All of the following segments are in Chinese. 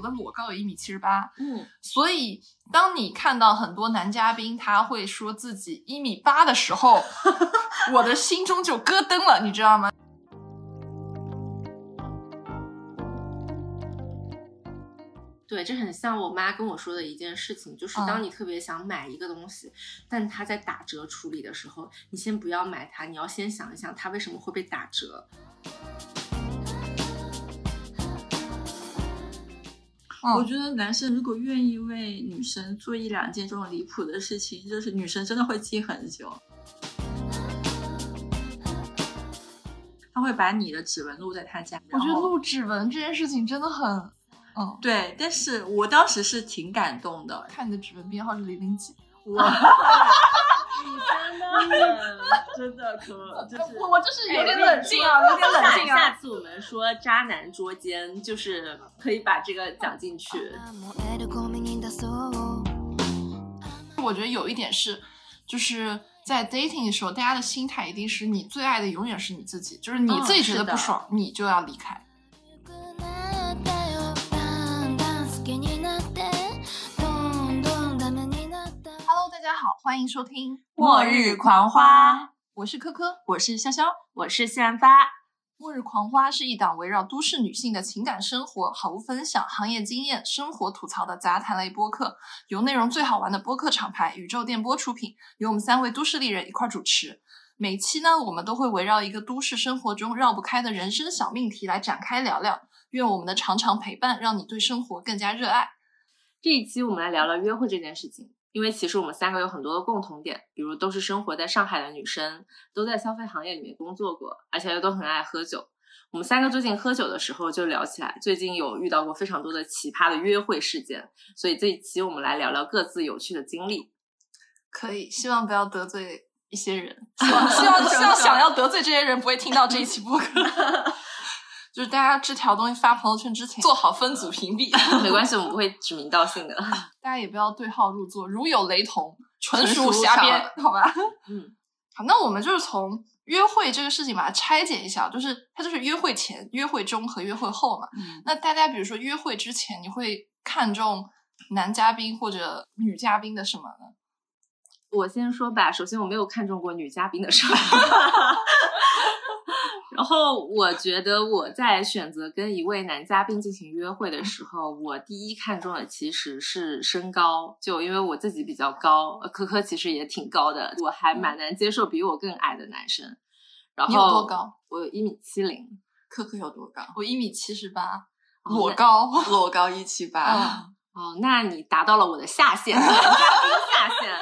我的裸高有一米七十八，嗯，所以当你看到很多男嘉宾他会说自己一米八的时候，我的心中就咯噔了，你知道吗？对，这很像我妈跟我说的一件事情，就是当嗯你特别想买一个东西，但它在打折处理的时候，你先不要买它，你要先想一想它为什么会被打折。嗯，我觉得男生如果愿意为女生做一两件这种离谱的事情，就是女生真的会记很久。他会把你的指纹录在他家，我觉得录指纹这件事情真的很，嗯，对，但是我当时是挺感动的。看你的指纹编号是零零几，我你 真的真的可就是我我就是有点哎冷静啊，有点冷静啊。下次我们说渣男捉奸，就是可以把这个讲进去。燃えるゴミに出そう我覺得有一点是，就是在 dating 的时候，大家的心态一定是你最爱的永远是你自己，就是你嗯自己觉得是的不爽，你就要离开。 好，欢迎收听《末日狂花》，我是科科。我是潇潇，我是散发，《末日狂花》是一档围绕都市女性的情感生活、好物分享、行业经验、生活吐槽的杂谈类播客，由内容最好玩的播客厂牌宇宙电波出品，由我们三位都市丽人一块儿主持。每期呢，我们都会围绕一个都市生活中绕不开的人生小命题来展开聊聊。愿我们的长长陪伴，让你对生活更加热爱。这一期我们来聊聊约会这件事情，因为其实我们三个有很多的共同点，比如都是生活在上海的女生，都在消费行业里面工作过，而且又都很爱喝酒。我们三个最近喝酒的时候就聊起来，最近有遇到过非常多的奇葩的约会事件，所以这一期我们来聊聊各自有趣的经历。可以，希望不要得罪一些人，希望希望希望想要 得罪这些人不会听到这一期播客。就是大家这条东西发朋友圈之前，做好分组屏蔽，没关系，我们不会指名道姓的。大家也不要对号入座，如有雷同，纯属瞎编，好吧？嗯，好，那我们就是从约会这个事情把它拆解一下，就是它就是约会前、约会中和约会后嘛。嗯，那大家比如说约会之前，你会看重男嘉宾或者女嘉宾的什么呢？我先说吧，首先我没有看中过女嘉宾的时候，然后我觉得我在选择跟一位男嘉宾进行约会的时候，我第一看中的其实是身高，就因为我自己比较高，呃科科其实也挺高的，我还蛮难接受比我更矮的男生。然后你有多高？我有一米七零，科科有多高？我一米七十八，裸高。裸高一七八嗯，哦，那你达到了我的下限，男嘉宾下限。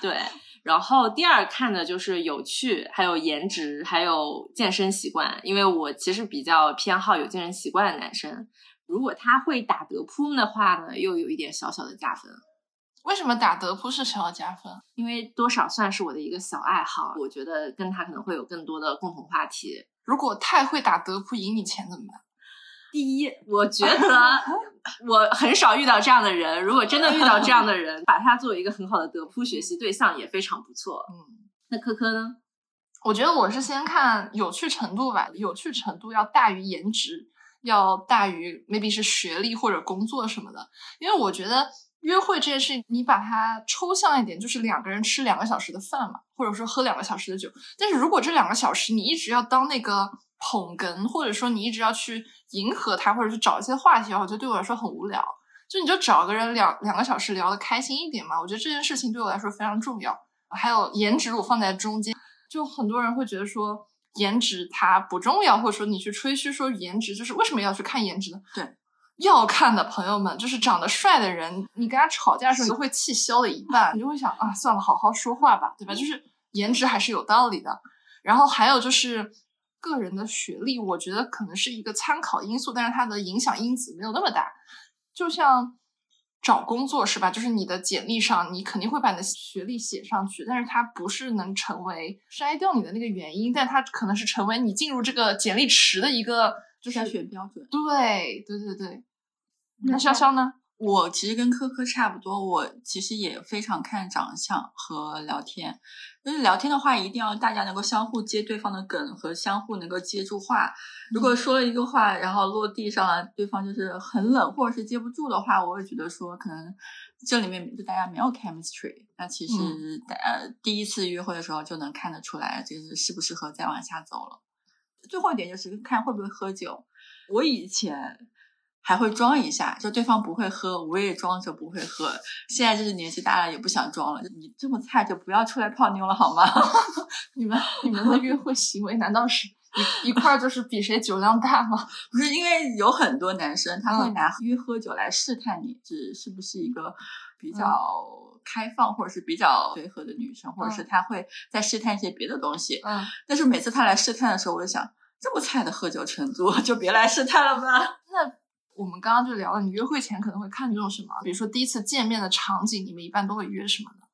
对，然后第二看的就是有趣，还有颜值，还有健身习惯，因为我其实比较偏好有健身习惯的男生。如果他会打德扑的话呢，又有一点小小的加分，为什么打德扑是小小加分？因为多少算是我的一个小爱好，我觉得跟他可能会有更多的共同话题。如果太会打德扑赢你钱怎么办？第一，我觉得 我很少遇到这样的人。如果真的遇到这样的人，把他作为一个很好的德扑学习对象也非常不错。嗯，那科科呢？我觉得我是先看有趣程度吧，有趣程度要大于颜值，要大于 maybe 是学历或者工作什么的。因为我觉得约会这件事情，你把它抽象一点，就是两个人吃两个小时的饭嘛，或者说喝两个小时的酒。但是如果这两个小时你一直要当那个捧哏，或者说你一直要去迎合他，或者是找一些话题的话，我觉得对我来说很无聊。就你就找个人两两个小时聊得开心一点嘛，我觉得这件事情对我来说非常重要。还有颜值，我放在中间。就很多人会觉得说颜值它不重要，或者说你去吹嘘说颜值就是为什么要去看颜值呢？对，要看的朋友们就是长得帅的人，你跟他吵架的时候，你都会气消了一半，你就会想啊，算了，好好说话吧，对吧？就是颜值还是有道理的。然后还有就是个人的学历，我觉得可能是一个参考因素，但是它的影响因子没有那么大。就像找工作是吧？就是你的简历上，你肯定会把你的学历写上去，但是它不是能成为筛掉你的那个原因，但它可能是成为你进入这个简历池的一个就是筛选标准。对对对对。那潇潇呢？我其实跟科科差不多，我其实也非常看长相和聊天。就是聊天的话，一定要大家能够相互接对方的梗和相互能够接住话。如果说了一个话，然后落地上了，对方就是很冷或者是接不住的话，我会觉得说可能这里面就大家没有 chemistry。那其实嗯呃第一次约会的时候就能看得出来，就是适不适合再往下走了。最后一点就是看会不会喝酒。我以前还会装一下，就对方不会喝，我也装着不会喝。现在就是年纪大了，也不想装了。你这么菜，就不要出来泡妞了好吗？你们你们的约会行为难道是一一块儿就是比谁酒量大吗？不是因为有很多男生他会嗯拿约喝酒来试探你是是不是一个比嗯较开放或者是比较随和的女生，或者是嗯他会再试探一些别的东西。嗯，但是每次他来试探的时候，我就想，这么菜的喝酒程度，就别来试探了吧。那我们刚刚就聊了，你约会前可能会看重什么？比如说第一次见面的场景，你们一般都会约什么呢？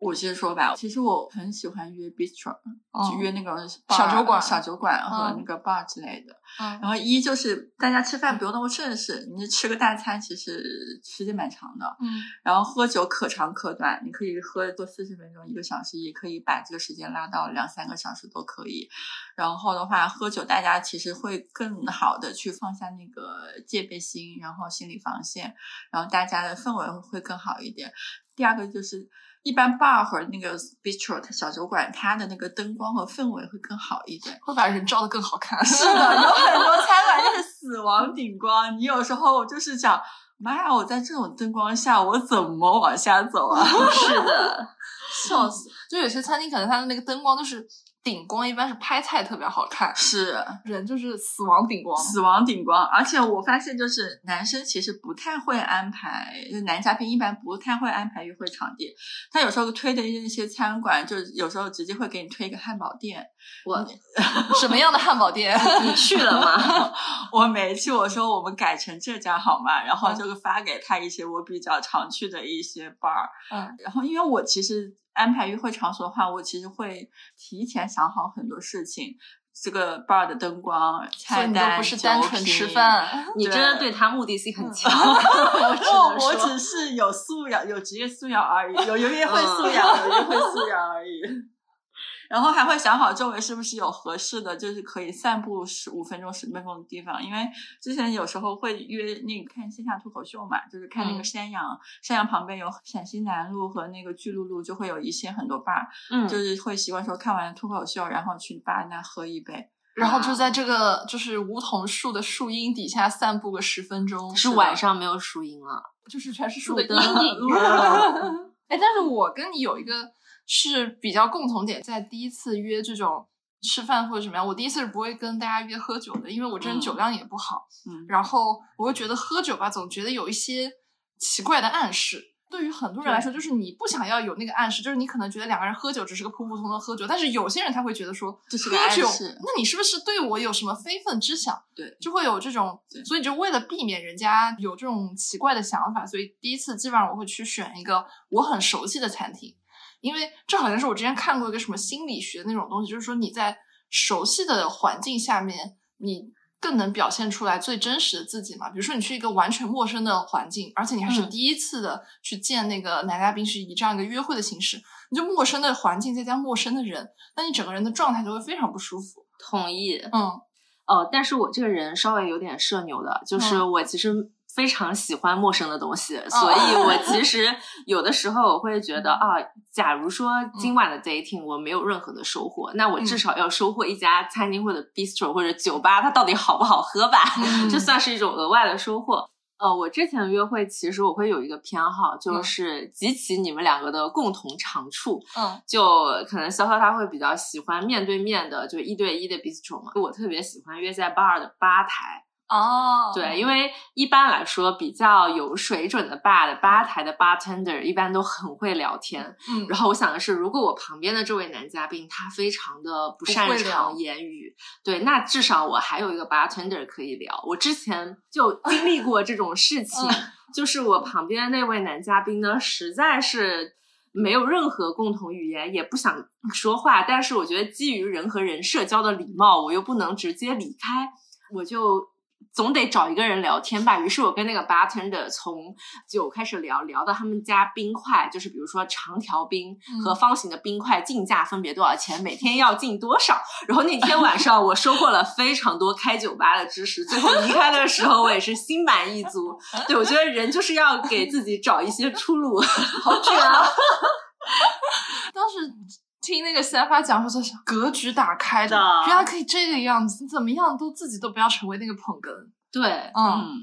我先说吧，其实我很喜欢约 bistro，、哦就约那个小酒馆小酒馆和嗯那个 bar 之类的。嗯然后一就是大家吃饭不用那么正式，你吃个大餐其实时间蛮长的。嗯然后喝酒可长可短，你可以喝多四十分钟、一个小时，也可以把这个时间拉到两三个小时都可以。然后的话，喝酒大家其实会更好的去放下那个戒备心，然后心理防线，然后大家的氛围会更好一点。第二个就是。一般 bar 和那个 bistro 它小酒馆，它的那个灯光和氛围会更好一点。会把人照得更好看。是的，有很多 餐馆就是死亡顶光，你有时候就是想，妈呀，我在这种灯光下，我怎么往下走啊？是的，笑死！就有些餐厅可能它的那个灯光就是顶光，一般是拍菜特别好看，是人就是死亡顶光。死亡顶光，而且我发现就是男生其实不太会安排，就男嘉宾一般不太会安排约会场地，他有时候推的一些餐馆，就是有时候直接会给你推一个汉堡店。我 什么样的汉堡店？你去了吗？我没去我说我们改成这家好吗？然后嗯就发给他一些我比较常去的一些 bar，嗯然后因为我其实安排约会场所的话，我其实会提前想好很多事情，这个 bar 的灯光、菜单、不是单纯吃酒饭。你真的对他目的性很强。我说我只是有素养，有职业素养而已，有有约会素养，有约会素养而已。然后还会想好周围是不是有合适的，就是可以散步十五分钟、十分钟的地方。因为之前有时候会约那个看线下脱口秀嘛，就是看那个嗯山羊，山羊旁边有陕西南路和那个巨鹿路，就会有一些很多 bar，、嗯，就是会习惯说看完脱口秀，然后去 bar 那喝一杯。然后就在这个就是梧桐树的树荫底下散步个十分钟，是晚上没有树荫了。就是全是树的阴灯影。哎，但是我跟你有一个是比较共同点，在第一次约这种吃饭或者什么样，我第一次是不会跟大家约喝酒的，因为我这人嗯。酒量也不好，嗯，然后我会觉得喝酒吧，总觉得有一些奇怪的暗示。对于很多人来说，就是你不想要有那个暗示，就是你可能觉得两个人喝酒只是个普普通通的喝酒，但是有些人他会觉得说，这是个喝酒暗示，那你是不是对我有什么非分之想？对。就会有这种对，所以就为了避免人家有这种奇怪的想法，所以第一次基本上我会去选一个我很熟悉的餐厅，因为这好像是我之前看过一个什么心理学那种东西，就是说你在熟悉的环境下面，你更能表现出来最真实的自己嘛。比如说你去一个完全陌生的环境，而且你还是嗯第一次的去见那个男嘉宾，是以这样一个约会的形式，你就陌生的环境再加陌生的人，那你整个人的状态就会非常不舒服。同意。嗯哦，但是我这个人稍微有点社牛的，就是嗯我其实非常喜欢陌生的东西，所以我 其实有的时候我会觉得啊，假如说今晚的 dating 我没有任何的收获，那我至嗯少要收获一家餐厅或者 bistro 或者酒吧，它到底好不好喝吧？嗯 这算是一种额外的收获。呃，我之前约会其实我会有一个偏好，就嗯是集齐你们两个的共同长处。嗯就可能潇潇他会比较喜欢面对面的，就一对一的 bistro 嘛。我特别喜欢约在 bar 的吧台，哦对，因为一般来说比较有水准的 bar 的吧台的 bartender 一般都很会聊天。嗯然后我想的是，如果我旁边的这位男嘉宾他非常的不擅长言语，对，那至少我还有一个 bartender 可以聊。我之前就 经历过这种事情，嗯就是我旁边的那位男嘉宾呢，实在是。没有任何共同语言，也不想说话，但是我觉得基于人和人社交的礼貌，我又不能直接离开，我就总得找一个人聊天吧。于是我跟那个 bartender 从酒开始聊，聊到他们家冰块，就是比如说长条冰和方形的冰块进价分别多少钱，每天要进多少。然后那天晚上我收获了非常多开酒吧的知识，最后离开的时候我也是心满意足。对我觉得人就是要给自己找一些出路。好卷啊！当时听那个三发讲说，就是格局打开的，的原来可以这个样子，你怎么样都自己都不要成为那个捧哏。对，嗯，嗯，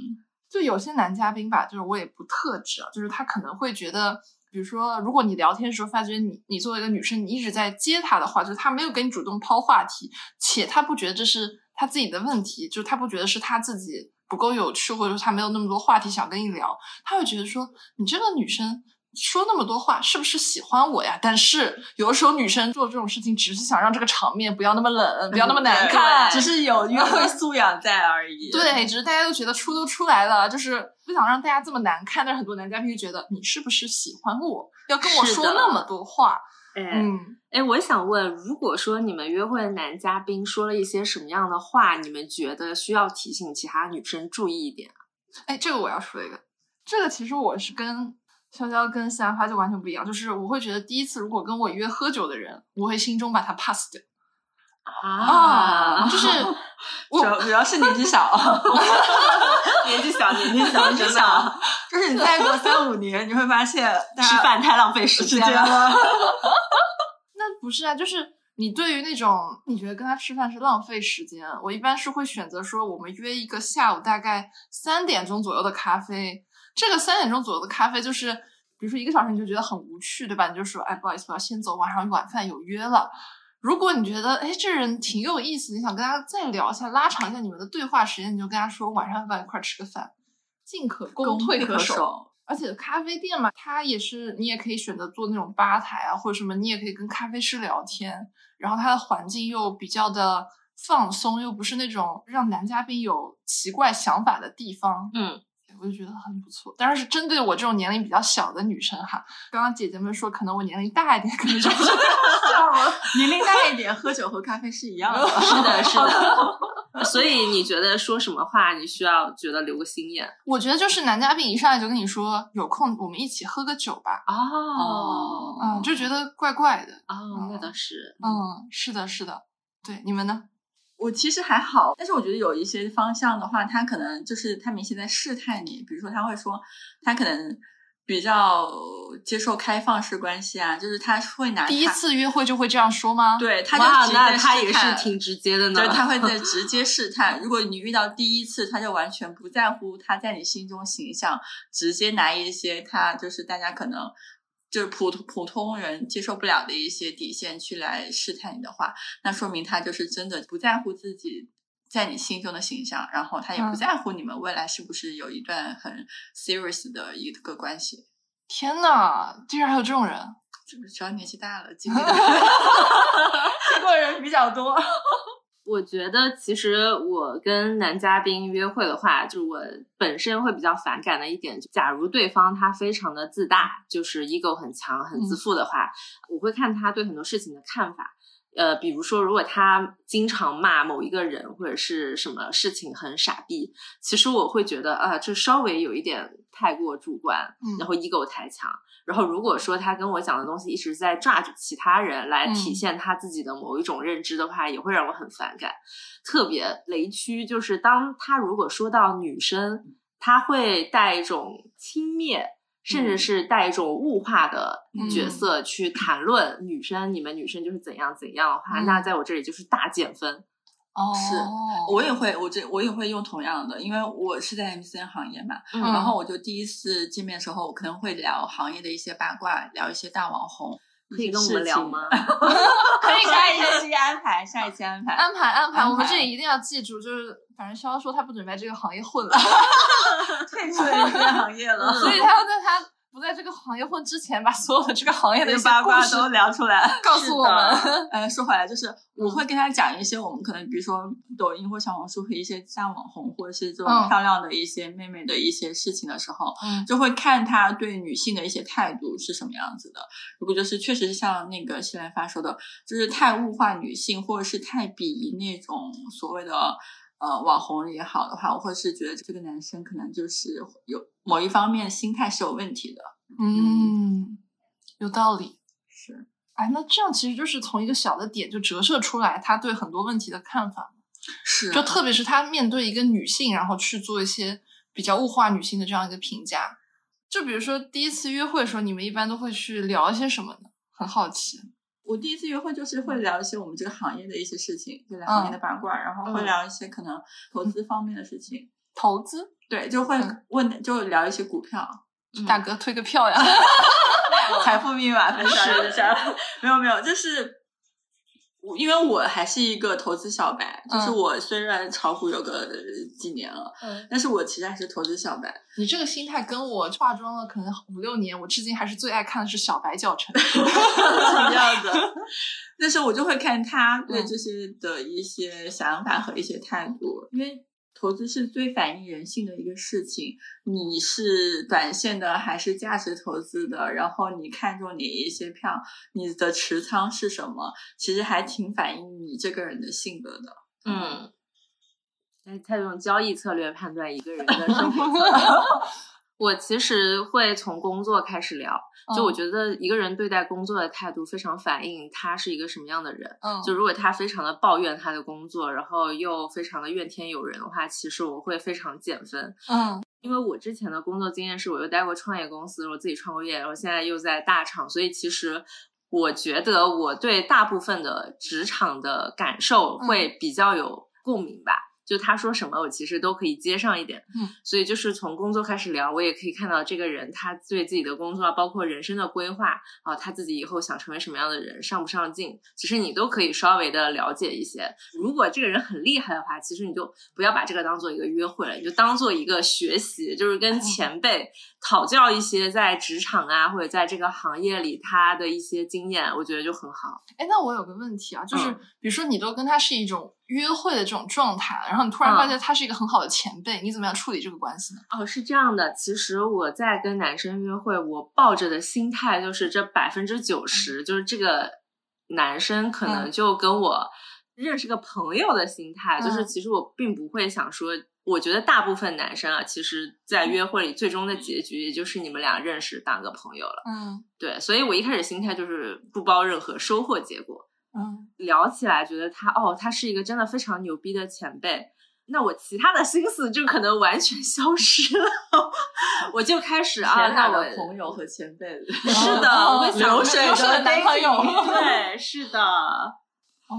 就有些男嘉宾吧，就是我也不特指啊，就是他可能会觉得，比如说，如果你聊天的时候发觉你你作为一个女生，你一直在接他的话，就是他没有给你主动抛话题，且他不觉得这是他自己的问题，就是他不觉得是他自己不够有趣，或者说他没有那么多话题想跟你聊，他会觉得说你这个女生。说那么多话，是不是喜欢我呀？但是有的时候女生做这种事情，只是想让这个场面不要那么冷，不要那么难看，只是有约会素养在而已。对，只是大家都觉得出都出来了，就是不想让大家这么难看。但是很多男嘉宾就觉得你是不是喜欢我，要跟我说那么多话？哎，嗯，哎，我想问，如果说你们约会的男嘉宾说了一些什么样的话，你们觉得需要提醒其他女生注意一点？哎，这个我要说一个，这个其实我是跟潇潇跟西兰花就完全不一样，就是我会觉得第一次如果跟我约喝酒的人，我会心中把他 pass 掉啊就是 主要主要是年纪小，年纪小，年纪小，年纪真的小，就是你再过三五年，你会发现吃饭太浪费时时间了。间了。那不是啊，就是你对于那种你觉得跟他吃饭是浪费时间，我一般是会选择说我们约一个下午大概三点钟左右的咖啡。这个三点钟左右的咖啡就是，比如说一个小时你就觉得很无趣，对吧？你就说，哎，不好意思，我要先走，晚上晚饭有约了。如果你觉得，哎，这人挺有意思，你想跟他再聊一下，拉长一下你们的对话时间，你就跟他说晚上要不要一块儿吃个饭，进可攻，退可守。而且咖啡店嘛，它也是你也可以选择做那种吧台啊，或者什么，你也可以跟咖啡师聊天。然后它的环境又比较的放松，又不是那种让男嘉宾有奇怪想法的地方。嗯，我就觉得很不错。当然是针对我这种年龄比较小的女生哈。刚刚姐姐们说，可能我年龄大一点，可能就 不是年龄大一点，喝酒和咖啡是一样的。是的，是的。所以你觉得说什么话，你需要觉得留个心眼我觉得就是男嘉宾一上来就跟你说有空我们一起喝个酒吧，哦嗯，就觉得怪怪的。哦，那倒是，嗯，是的，是的。对，你们呢？我其实还好，但是我觉得有一些方向的话，他可能就是他明显在试探你，比如说他会说他可能比较接受开放式关系啊，就是他会拿他第一次约会就会这样说吗？，对，他，就直接那他也是试探挺直接的呢。对，他会 在直接试探。如果你遇到第一次，他就完全不在乎他在你心中形象，直接拿一些他就是大家可能就是普通普通人接受不了的一些底线去来试探你的话，那说明他就是真的不在乎自己。在你心中的形象，然后他也不嗯在乎你们未来是不是有一段很 serious 的一个关系，天呐，竟然还有这种人！是不是？只要年纪大了，经历过的人比较多。我觉得其实我跟男嘉宾约会的话，就我本身会比较反感的一点，就假如对方他非常的自大，就是 ego 很强、很自负的话，我会看他对很多事情的看法。呃，比如说，如果他经常骂某一个人或者是什么事情很傻逼，其实我会觉得啊、这稍微有一点太过主观，嗯然后 ego 太强。然后如果说他跟我讲的东西一直在 judge 其他人来体嗯现他自己的某一种认知的话，也会让我很反感。特别雷区就是当他如果说到女生，他会带一种轻蔑。甚至是带一种物化的角色去谈论女生，你们女生就是怎样怎样的话，嗯那在我这里就是大减分。哦，是我也会，我这我也会用同样的，因为我是在 MCN 行业嘛，嗯然后我就第一次见面的时候，我可能会聊行业的一些八卦，聊一些大网红，可以跟我们聊吗？可以下一可以期安排，下一期安排。安排安排，我们这里一定要记住，就是反正潇潇说他不准备在这个行业混了，退出这个行业了，所以他要在他不在这个行业混之前，把所有的这个行业的八卦都聊出来。告诉我们。呃，说回来，就是我会跟他讲一些我们可能，比如说抖音或小红书和一些大网红，或者是这种嗯漂亮的一些妹妹的一些事情的时候，嗯就会看他对女性的一些态度是什么样子的。如果就是确实像那个西兰发说的，就是太物化女性，或者是太鄙夷那种所谓的呃网红也好的话，我会是觉得这个男生可能就是有某一方面心态是有问题的。嗯，有道理。是，哎，那这样其实就是从一个小的点就折射出来他对很多问题的看法，是就特别是他面对一个女性，然后去做一些比较物化女性的这样一个评价。就比如说第一次约会的时候，你们一般都会去聊一些什么呢？很好奇。我第一次约会就是嗯。会聊一些我们这个行业的一些事情，就聊行业的八卦，然后会嗯。聊一些可能投资方面的事情。投资，对，就会嗯。问，就聊一些股票，大哥推个票呀。财富密码分享一下。没有没有，就是我因为我还是一个投资小白，就是嗯我虽然炒股有个几年了，嗯，但是我其实还是投资小白。你这个心态跟我化妆了可能五六年，我至今还是最爱看的是小白教程。是这样的。但是我就会看他对嗯这些的一些想法和一些态度，因为投资是最反映人性的一个事情。你是短线的还是价值投资的？然后你看中哪一些票，你的持仓是什么？其实还挺反映你这个人的性格的。嗯，哎，他用交易策略判断一个人的生活。我其实会从工作开始聊，就我嗯觉得一个人对待工作的态度非常反映他是一个什么样的人。嗯，就如果他非常的抱怨他的工作，然后又非常的怨天尤人的话，其实我会非常减分。嗯因为我之前的工作经验是，我又待过创业公司，我自己创过业，然后现在又在大厂，所以其实我觉得我对大部分的职场的感受会比较有共鸣吧。就他说什么，我其实都可以接上一点。嗯，所以就是从工作开始聊，我也可以看到这个人他对自己的工作啊，包括人生的规划啊，他自己以后想成为什么样的人，上不上进，其实你都可以稍微的了解一些。如果这个人很厉害的话，其实你就不要把这个当做一个约会了，你就当做一个学习，就是跟前辈讨教一些在职场啊或者在这个行业里他的一些经验，我觉得就很好。哎，那我有个问题啊，就是、嗯比如说你都跟他是一种约会的这种状态，然后你突然发嗯。现他是一个很好的前辈，你怎么样处理这个关系呢？哦，是这样的，其实我在跟男生约会，我抱着的心态就是这百分之九十，就是这个男生可能嗯。就跟我认识个朋友的心态，就是嗯。其实我并不会想说，我觉得大部分男生啊，其实在约会里最终的结局也就是你们俩认识当个朋友了，嗯。对，所以我一开始心态就是不包任何收获结果，嗯聊起来觉得他哦，他是一个真的非常牛逼的前辈，那我其他的心思就可能完全消失了，我就开始啊，那我的朋友和前辈，是的，流水的男朋友 对，是的，哦，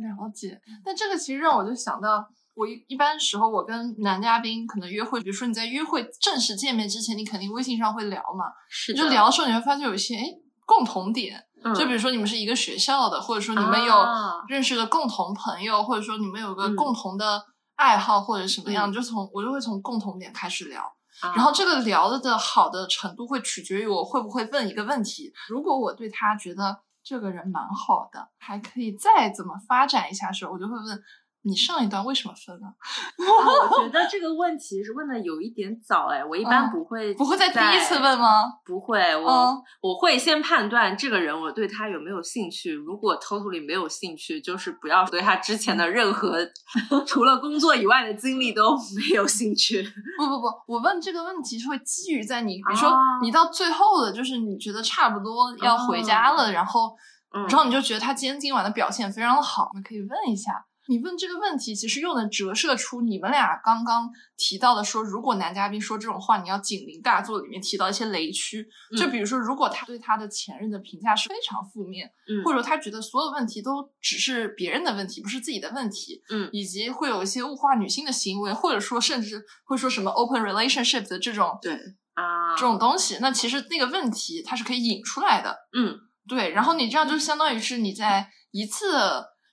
了解。但这个其实让我就想到，我一一般时候我跟男嘉宾可能约会，比如说你在约会正式见面之前，你肯定微信上会聊嘛，是你就聊的时候你会发现有一些哎共同点，嗯就比如说你们是一个学校的，或者说你们有啊。认识的共同朋友，或者说你们有个嗯。共同的爱好或者什么样，嗯。就从我就会从共同点开始聊。啊。然后这个聊的的好的程度会取决于我会不会问一个问题。如果我对他觉得这个人蛮好的，还可以再怎么发展一下时候，我就会问你上一段为什么分了？啊我觉得 这个问题是问的有一点早哎，我一般嗯不会不会在第一次问吗？不会，我、嗯我会先判断这个人我对他有没有兴趣。如果 totally 没有兴趣，就是不要对他之前的任何 除了工作以外的经历都没有兴趣。不不不，我问这个问题是会基于在你，比如说哦你到最后的，就是你觉得差不多要回家了，然后嗯然后你就觉得他今天今晚的表现非常的好，你可以问一下。你问这个问题，其实又能折射出你们俩刚刚提到的说，如果男嘉宾说这种话，你要警铃大作里面提到一些雷区。就嗯。比如说，如果他对他的前任的评价是非常负面，嗯。或者他觉得所有问题都只是别人的问题，不是自己的问题，嗯。以及会有一些物化女性的行为，或者说甚至会说什么 open relationship 的这种对，啊，这种东西，那其实那个问题它是可以引出来的。嗯。对，然后你这样就相当于是你在一次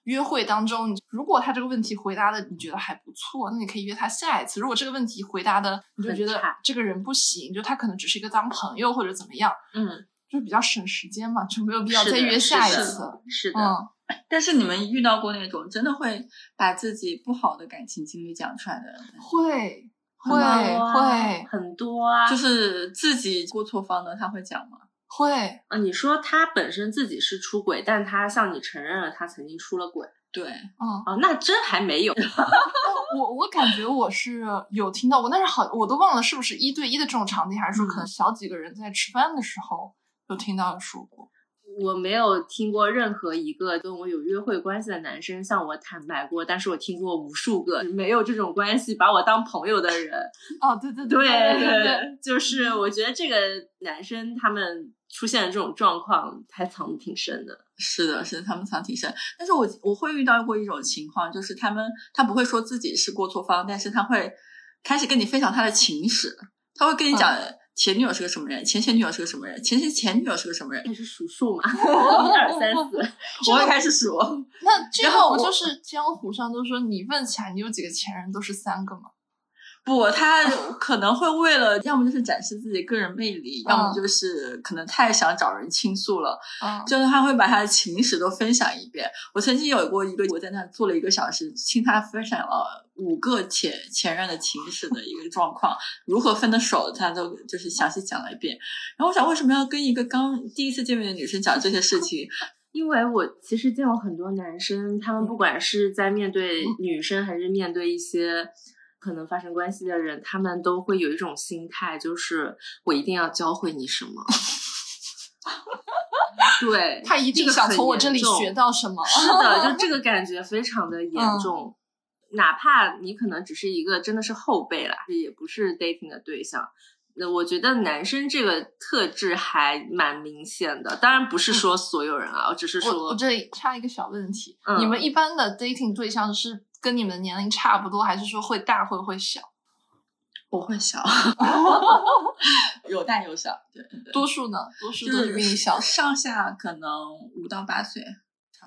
约会当中，你如果他这个问题回答的你觉得还不错，那你可以约他下一次。如果这个问题回答的你就觉得这个人不行，就他可能只是一个当朋友或者怎么样，嗯，就比较省时间嘛，就没有必要再约下一是的次。是的，嗯，但是你们遇到过那种真的会把自己不好的感情经历讲出来的人，会会会很多啊，就是自己过错方的，他会讲吗？会，啊，你说他本身自己是出轨，但他向你承认了他曾经出了轨，对，嗯，哦，那真还没有。我我感觉我是有听到过，但是好，我都忘了是不是一对一的这种场景，还是说可能小几个人在吃饭的时候有听到说过。我没有听过任何一个跟我有约会关系的男生向我坦白过，但是我听过无数个没有这种关系把我当朋友的人。哦，对对对对对对，就是我觉得这个男生他们出现的这种状况还藏的挺深的。是的，是的，他们藏挺深。但是我我会遇到过一种情况，就是他们他不会说自己是过错方，但是他会开始跟你分享他的情史，他会跟你讲前女友是个什么人，前前女友是个什么人，前前前女友是个什么人。那是数数嘛，一二三四。我也开始数。那这 然后我个不就是江湖上都说你问起来你有几个前任都是三个吗？不，他可能会为了要么就是展示自己个人魅力，要么就是可能太想找人倾诉了，嗯，就是他会把他的情史都分享一遍。我曾经有过一个，我在那坐了一个小时，听他分享了五个前前任的情史的一个状况，如何分的手，他都就是详细讲了一遍。然后我想，为什么要跟一个刚第一次见面的女生讲这些事情？因为我其实见过很多男生，他们不管是在面对女生还是面对一些可能发生关系的人，他们都会有一种心态，就是我一定要教会你什么。对，他一定想从我这里学到什么。是的，就这 个感觉非常的严重。哪怕你可能只是一个真的是后辈啦，也不是 dating 的对象。那我觉得男生这个特质还蛮明显的，当然不是说所有人啊，我只是我我说，这里插一个小问题，嗯你们一般的 dating 对象是跟你们年龄差不多，还是说会大会会小？我会小，有大有小，对多数呢？多数就都是比你小。上下可能五到八岁。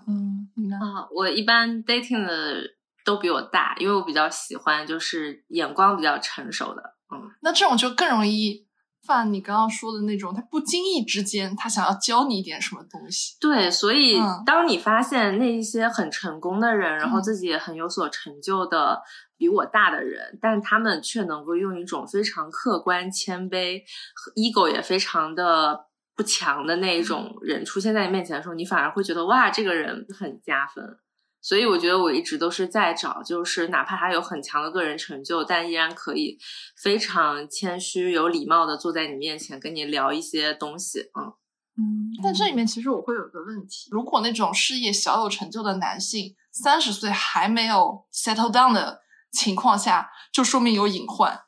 嗯，你呢？啊，我一般 dating 的都比我大，因为我比较喜欢就是眼光比较成熟的。嗯，那这种就更容易犯你刚刚说的那种，他不经意之间他想要教你一点什么东西。对，所以嗯当你发现那一些很成功的人，然后嗯自己也很有所成就的比我大的人，但他们却能够用一种非常客观、谦卑、和 ego 也非常的不强的那一种人出现在你面前的时候，你反而会觉得哇，这个人很加分。所以我觉得我一直都是在找，就是哪怕他有很强的个人成就，但依然可以非常谦虚、有礼貌的坐在你面前跟你聊一些东西。嗯，嗯，但这里面其实我会有个问题，如果那种事业小有成就的男性，三十岁还没有 settle down 的情况下，就说明有隐患。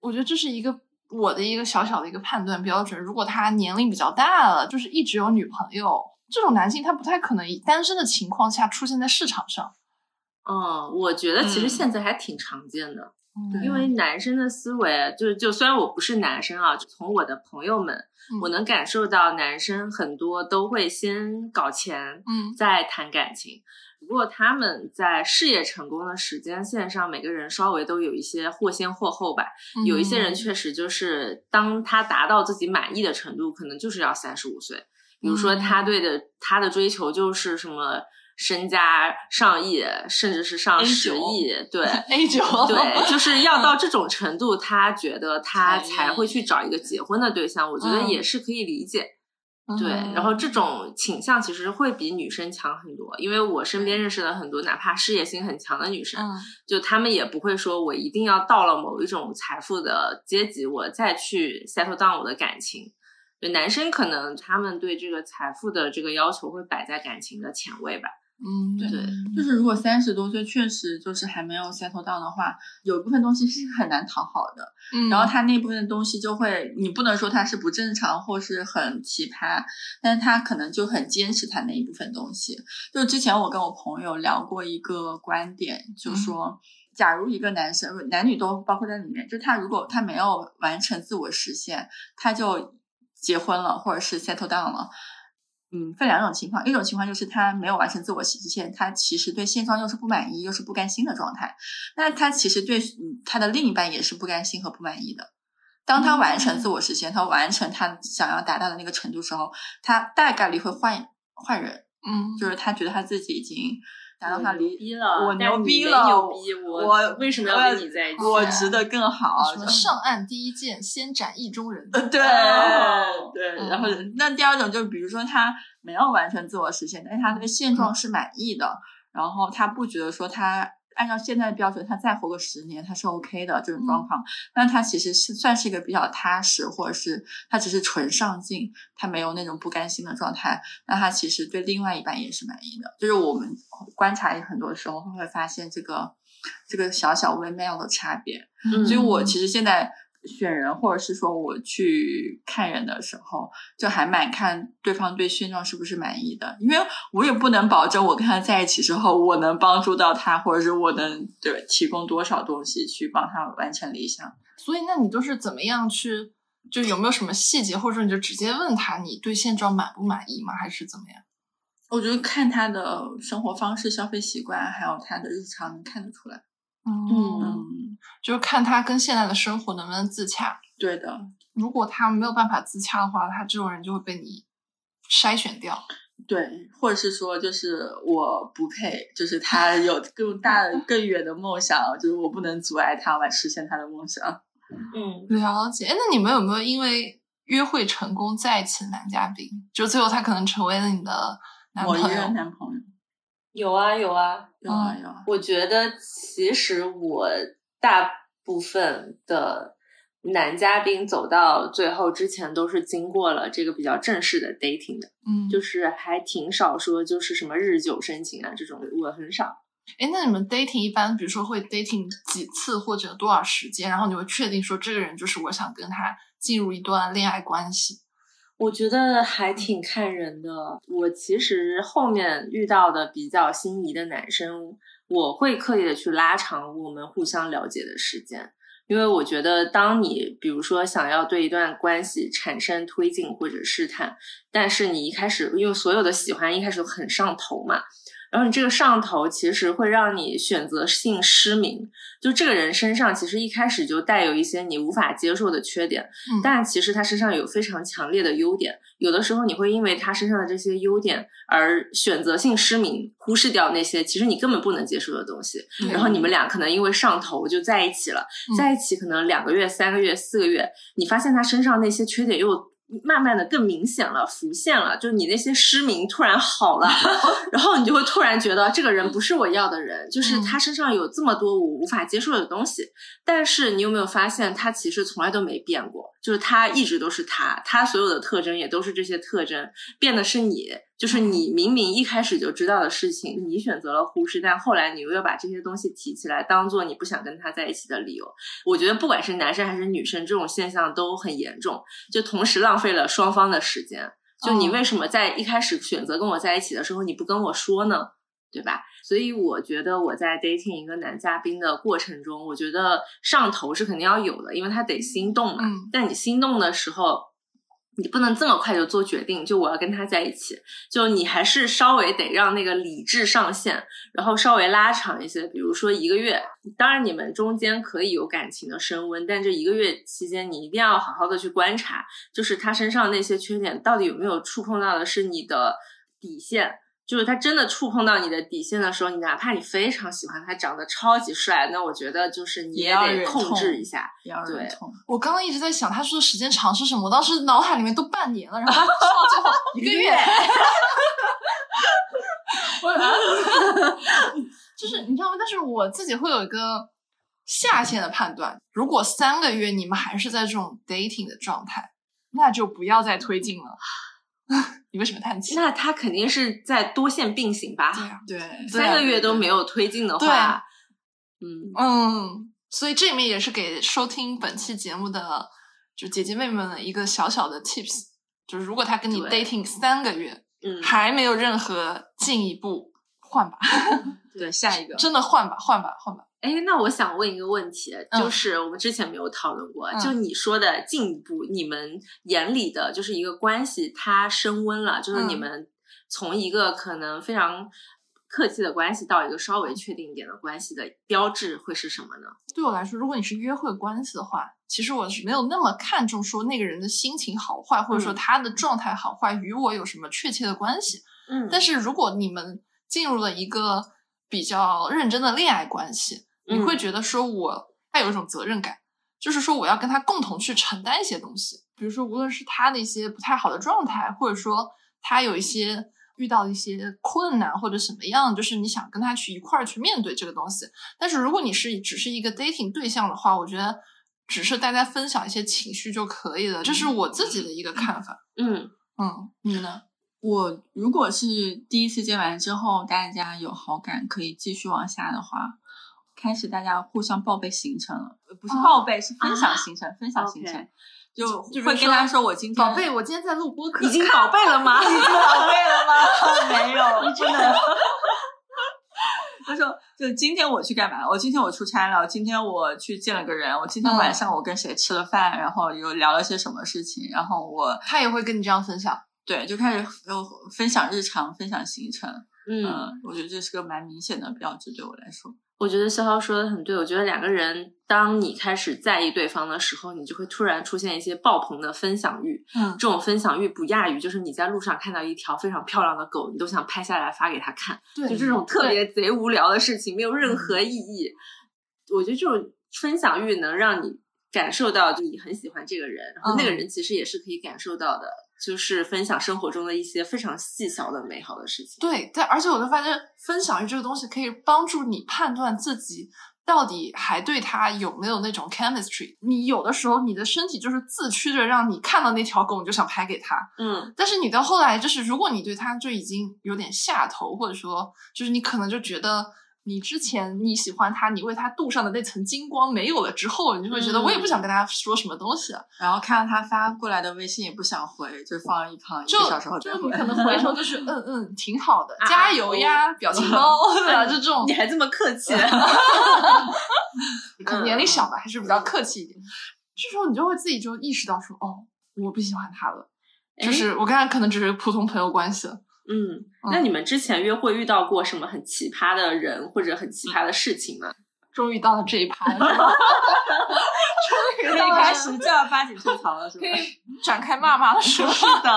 我觉得这是一个我的一个小小的一个判断标准。如果他年龄比较大了，就是一直有女朋友，这种男性他不太可能以单身的情况下出现在市场上。哦，我觉得其实嗯现在还挺常见的。嗯因为男生的思维，就就虽然我不是男生啊，就从我的朋友们，嗯我能感受到男生很多都会先搞钱，嗯再谈感情。不过他们在事业成功的时间线上，每个人稍微都有一些或先或后吧。有一些人嗯确实就是，当他达到自己满意的程度，可能就是要三十五岁。比如说，他对的他的追求就是什么身家上亿，甚至是上 A9 十亿，对。A 九对，就是要到这种程度，他觉得他才才会去找一个结婚的对象，我觉得嗯也是可以理解。对，嗯然后这种倾向其实会比女生强很多，因为我身边认识的很多哪怕事业心很强的女生，嗯就她们也不会说我一定要到了某一种财富的阶级，我再去 settle down 我的感情。对，男生可能他们对这个财富的这个要求会摆在感情的前位吧。嗯对对就是如果三十多岁确实就是还没有 settle down 的话，有一部分东西是很难讨好的。嗯，然后他那部分东西就会，你不能说他是不正常或是很奇葩，但是他可能就很坚持他那一部分东西。就之前我跟我朋友聊过一个观点，就嗯说，假如一个男生，男女都包括在里面，就他如果他没有完成自我实现，他就结婚了或者是 settle down 了。嗯，分两种情况，一种情况就是他没有完成自我实现，他其实对现状又是不满意，又是不甘心的状态。那他其实对嗯他的另一半也是不甘心和不满意的。当他完成自我实现，他完成他想要达到的那个程度时候，他大概率会换换人，嗯就是他觉得他自己已经达到他离逼了，我牛逼了牛逼，我我为什么要跟你在一起？啊我值得更好。什么上岸第一剑，先斩意中人。对哦对，嗯然后那第二种就是比如说他没有完成自我实现，但是他对现状是满意的，然后他不觉得说他按照现在的标准，他再活个十年，他是 OK 的这种状况。但他其实是算是一个比较踏实，或者是他只是纯上进，他没有那种不甘心的状态。那他其实对另外一半也是满意的。就是我们观察很多时候会发现这个这个小小微妙的差别。嗯所以我其实现在选人，或者是说我去看人的时候，就还蛮看对方对现状是不是满意的，因为我也不能保证我跟他在一起之后，我能帮助到他，或者是我能对提供多少东西去帮他完成理想。所以那你都是怎么样去？就有没有什么细节，或者说你就直接问他你对现状满不满意吗？还是怎么样？我觉得看他的生活方式、消费习惯，还有他的日常，能看得出来。嗯，嗯，就是看他跟现在的生活能不能自洽。对的，如果他没有办法自洽的话，他这种人就会被你筛选掉。对，或者是说，就是我不配，就是他有更大的、更远的梦想，就是我不能阻碍他来实现他的梦想。嗯，了解。哎，那你们有没有因为约会成功在一起的男嘉宾？就最后他可能成为了你的男我一朋友？任男朋友，有啊有啊，有啊有啊，我觉得其实我大部分的男嘉宾走到最后之前都是经过了这个比较正式的 dating 的，嗯，就是还挺少说就是什么日久生情啊这种，我很少。哎，那你们 dating 一般，比如说会 dating 几次或者多少时间，然后你会确定说这个人就是我想跟他进入一段恋爱关系？我觉得还挺看人的。我其实后面遇到的比较心仪的男生，我会刻意的去拉长我们互相了解的时间，因为我觉得，当你比如说想要对一段关系产生推进或者试探，但是你一开始因为所有的喜欢一开始很上头嘛。然后你这个上头其实会让你选择性失明，就这个人身上其实一开始就带有一些你无法接受的缺点，嗯但其实他身上有非常强烈的优点。有的时候你会因为他身上的这些优点而选择性失明，忽视掉那些其实你根本不能接受的东西。对然后你们俩可能因为上头就在一起了，嗯在一起可能两个月、三个月、四个月，你发现他身上那些缺点又。慢慢的更明显了，浮现了，就是你那些失明突然好了，然后你就会突然觉得这个人不是我要的人，就是嗯。他身上有这么多我无法接受的东西，但是你有没有发现，他其实从来都没变过，就是他一直都是他，他所有的特征也都是这些特征，变的是你，就是你明明一开始就知道的事情，你选择了忽视，但后来你又要把这些东西提起来，当做你不想跟他在一起的理由。我觉得不管是男生还是女生，这种现象都很严重，就同时浪费了双方的时间。就你哦为什么在一开始选择跟我在一起的时候，你不跟我说呢？对吧？所以我觉得我在 dating 一个男嘉宾的过程中，我觉得上头是肯定要有的，因为他得心动嘛。嗯但你心动的时候，你不能这么快就做决定，就我要跟他在一起，就你还是稍微得让那个理智上线，然后稍微拉长一些，比如说一个月。当然，你们中间可以有感情的升温，但这一个月期间，你一定要好好的去观察，就是他身上那些缺点到底有没有触碰到的是你的底线。就是他真的触碰到你的底线的时候，你哪怕你非常喜欢他，长得超级帅，那我觉得就是你也要得控制一下。要忍对痛。我刚刚一直在想，他说的时间长是什么？我当时脑海里面都半年了，然后他说到最后 一个月，就是你知道吗？但是我自己会有一个下限的判断，如果三个月你们还是在这种 dating 的状态，那就不要再推进了。你为什么叹气？那他肯定是在多线并行吧？对啊，对，三个月都没有推进的话，嗯，嗯，所以这里面也是给收听本期节目的就姐姐妹妹们一个小小的 tips，就是如果他跟你 dating 三个月嗯，还没有任何进一步，换吧，对下一个真的换吧，换吧，换吧。哎，那我想问一个问题，嗯。就是我们之前没有讨论过，嗯。就你说的进一步，你们眼里的就是一个关系它升温了，就是你嗯。们从一个可能非常客气的关系到一个稍微确定一点的关系的标志会是什么呢？对我来说，如果你是约会关系的话，其实我是没有那么看重说那个人的心情好坏，或者说嗯。他的状态好坏与我有什么确切的关系。嗯。但是如果你们进入了一个比较认真的恋爱关系，你会嗯觉得说我他有一种责任感，就是说我要跟他共同去承担一些东西，比如说无论是他的一些不太好的状态，或者说他有一些遇到一些困难或者什么样，就是你想跟他去一块儿去面对这个东西。但是如果你是只是一个 dating 对象的话，我觉得只是大家分享一些情绪就可以了，这是我自己的一个看法。嗯嗯，你呢？我如果是第一次见完之后，大家有好感，可以继续往下的话，开始大家互相报备行程了，呃不是报备，是分享行程，分享行程就就会跟他说我今天宝贝，我今天在录播课，已经宝贝了吗？已经宝贝了吗？没有，真的。他说：“就今天我去干嘛？我今天我出差了，今天我去见了个人，我今天晚上我跟谁吃了饭，然后又聊了些什么事情，然后我他也会跟你这样分享。对就开始就分享日常，分享行程。嗯，嗯，我觉得这是个蛮明显的标志，对我来说。我觉得潇潇说的很对。我觉得两个人，当你开始在意对方的时候，你就会突然出现一些爆棚的分享欲。嗯这种分享欲不亚于就是你在路上看到一条非常漂亮的狗，你都想拍下来发给他看。对就这种特别贼无聊的事情，没有任何意义。我觉得这种分享欲能让你感受到，就你很喜欢这个人，然后那个嗯人其实也是可以感受到的，就是分享生活中的一些非常细小的美好的事情。对，但而且我就发现分享欲这个东西可以帮助你判断自己到底还对他有没有那种 chemistry。你有的时候你的身体就是自驱着让你看到那条狗你就想拍给他，嗯但是你到后来就是如果你对他就已经有点下头，或者说就是你可能就觉得。你之前你喜欢他，你为他镀上的那层金光没有了之后，你就会觉得嗯我也不想跟他说什么东西了，然后看到他发过来的微信也不想回，就放一旁，一就个小时候。就你可能 回头就是嗯嗯挺好的，啊加油呀，表情包，对吧？就这种你还这么客气？可能年龄小吧，还是比较客气一点。这时候你就会自己就意识到说，哦，我不喜欢他了，就哎是我跟他可能只是普通朋友关系了。嗯，那你们之前约会遇到过什么很奇葩的人或者很奇葩的事情吗？终于到了这一趴了，是吧终于可以开始正儿八经吐槽了，是吧可？以展开骂骂的时候。是的，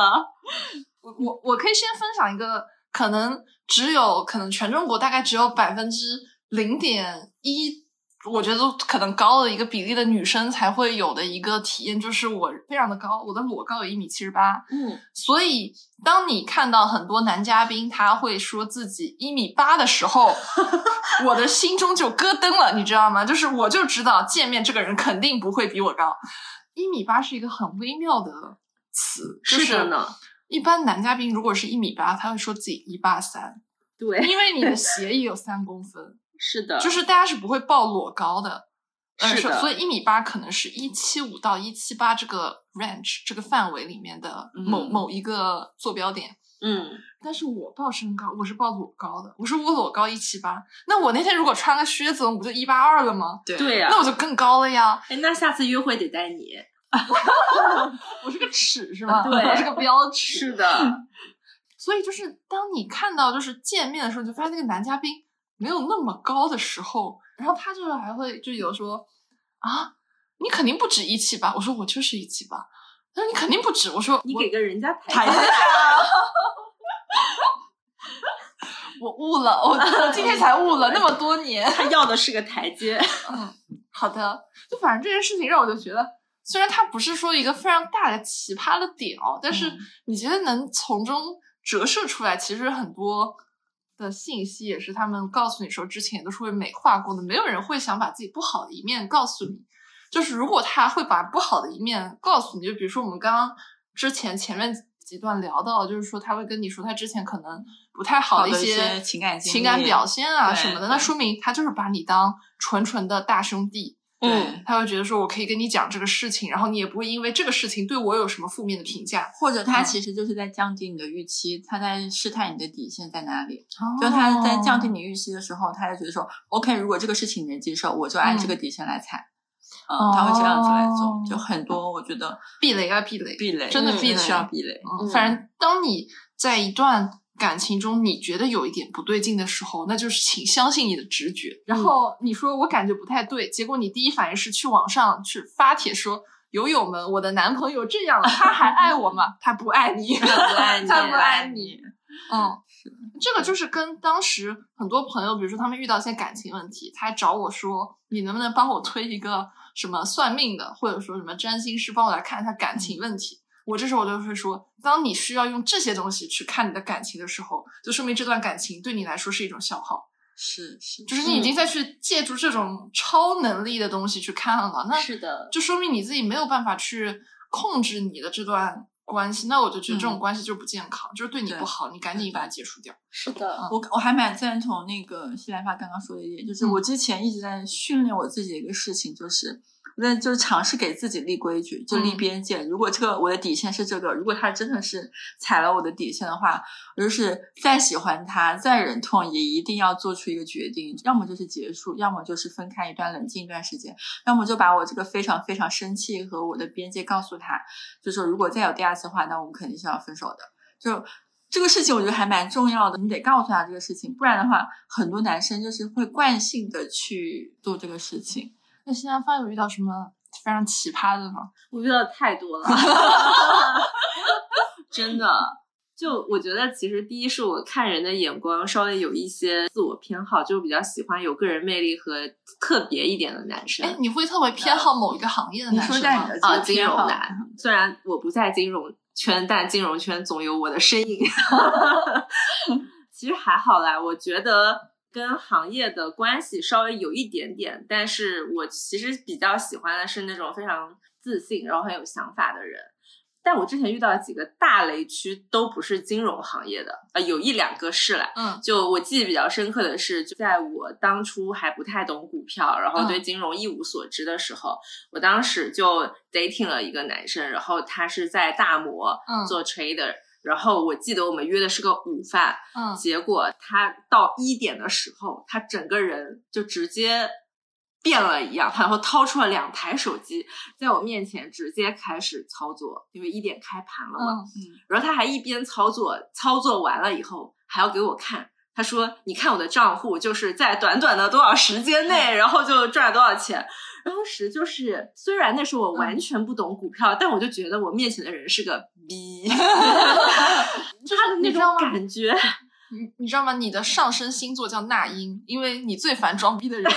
我我我可以先分享一个，可能只有可能全中国大概只有百分之零点一，我觉得可能高的一个比例的女生才会有的一个体验，就是我非常的高，我的裸高有一米七十八，嗯，所以当你看到很多男嘉宾他会说自己一米八的时候，我的心中就咯噔了，你知道吗？就是我就知道见面这个人肯定不会比我高，一米八是一个很微妙的词，就是的呢。一般男嘉宾如果是一米八，他会说自己一八三，对，因为你的鞋也有三公分，是的，就是大家是不会报裸高的。呃是的所以一米八可能是一七五到一七八这个 range 这个范围里面的某、嗯某一个坐标点。嗯，但是我报身高，我是报裸高的，我说我裸高一七八，那我那天如果穿个靴子，我不就一八二了吗？对对呀、那我就更高了呀，哎，那下次约会得带你。我是个尺是吗？对我是个标尺。的，所以就是当你看到就是见面的时候，你就发现那个男嘉宾没有那么高的时候，然后他就是还会就有说啊，你肯定不止一七八，我说我就是一七八，他说你肯定不止，我说你给个人家台台阶阶下，我悟了，我我今天才悟了，那么多年。他要的是个台阶。嗯，好的，就反正这件事情让我就觉得，虽然它不是说一个非常大的奇葩的点哦，但是嗯你觉得能从中折射出来，其实很多的信息也是他们告诉你说之前都是会美化过的，没有人会想把自己不好的一面告诉你。就是如果他会把不好的一面告诉你，就比如说我们刚刚之前前面几段聊到，就是说他会跟你说他之前可能不太好的一些情感情感表现啊什么的，那说明他就是把你当纯纯的大兄弟。对，他会觉得说我可以跟你讲这个事情，然后你也不会因为这个事情对我有什么负面的评价。或者他嗯其实就是在降低你的预期，他在试探你的底线在哪里。就就他在降低你预期的时候，他就觉得说，OK，如果这个事情你能接受，我就按这个底线来踩。嗯，他会这样子来做哦，就很多我觉得避雷啊避雷，避雷，嗯真的避雷需要避雷。嗯，嗯反正当你在一段感情中，你觉得有一点不对劲的时候，那就是请相信你的直觉。然后你说我感觉不太对，结果你第一反应是去网上去发帖说。友友们，我的男朋友这样了，他还爱我吗？他不爱你，他不爱你 他不爱你你。嗯，这个就是跟当时很多朋友，比如说他们遇到一些感情问题，他还找我说，你能不能帮我推一个什么算命的，或者说什么占星师帮我来看一下感情问题。我这时候我就会说，当你需要用这些东西去看你的感情的时候，就说明这段感情对你来说是一种消耗，是是，就是你已经在去借助这种超能力的东西去看了，那是的，就说明你自己没有办法去控制你的这段关系，那我就觉得这种嗯。关系就不健康，就是对你不好，你赶紧把它结束掉。是的，我我还蛮赞同那个西兰发刚刚说的一点，就是嗯。我之前一直在训练我自己的一个事情，就是我在就是尝试给自己立规矩，就立嗯边界。如果这个我的底线是这个，如果他真的是踩了我的底线的话，我就是再喜欢他，再忍痛，也一定要做出一个决定，要么就是结束，要么就是分开一段冷静一段时间，要么就把我这个非常非常生气和我的边界告诉他，就说如果再有第二次的话，那我们肯定是要分手的。就这个事情，我觉得还蛮重要的，你得告诉他这个事情，不然的话，很多男生就是会惯性的去做这个事情。那新南方有遇到什么非常奇葩的吗？我遇到的太多了，真的。就我觉得，其实第一是我看人的眼光稍微有一些自我偏好，就比较喜欢有个人魅力和特别一点的男生。哎，你会特别偏好某一个行业的男生吗啊，金融男。虽然我不在金融圈，但金融圈总有我的身影。其实还好啦，我觉得跟行业的关系稍微有一点点，但是我其实比较喜欢的是那种非常自信，然后很有想法的人。但我之前遇到几个大雷区都不是金融行业的，呃，有一两个是啦，嗯。就我记忆比较深刻的是，就在我当初还不太懂股票，然后对嗯。金融一无所知的时候，我当时就 dating 了一个男生，然后他是在大摩嗯。做 trader，、然后我记得我们约的是个午饭，嗯，结果他到一点的时候，他整个人就直接变了一样，然后掏出了两台手机，在我面前直接开始操作，因为一点开盘了嘛。嗯然后他还一边操作，操作完了以后还要给我看。他说：“你看我的账户，就是在短短的多少时间内，然后就赚了多少钱。”当时就是，虽然那时候我完全不懂股票，但我就觉得我面前的人是个逼，他的那种感觉。你你知道吗？你的上升星座叫那英，因为你最烦装逼的人。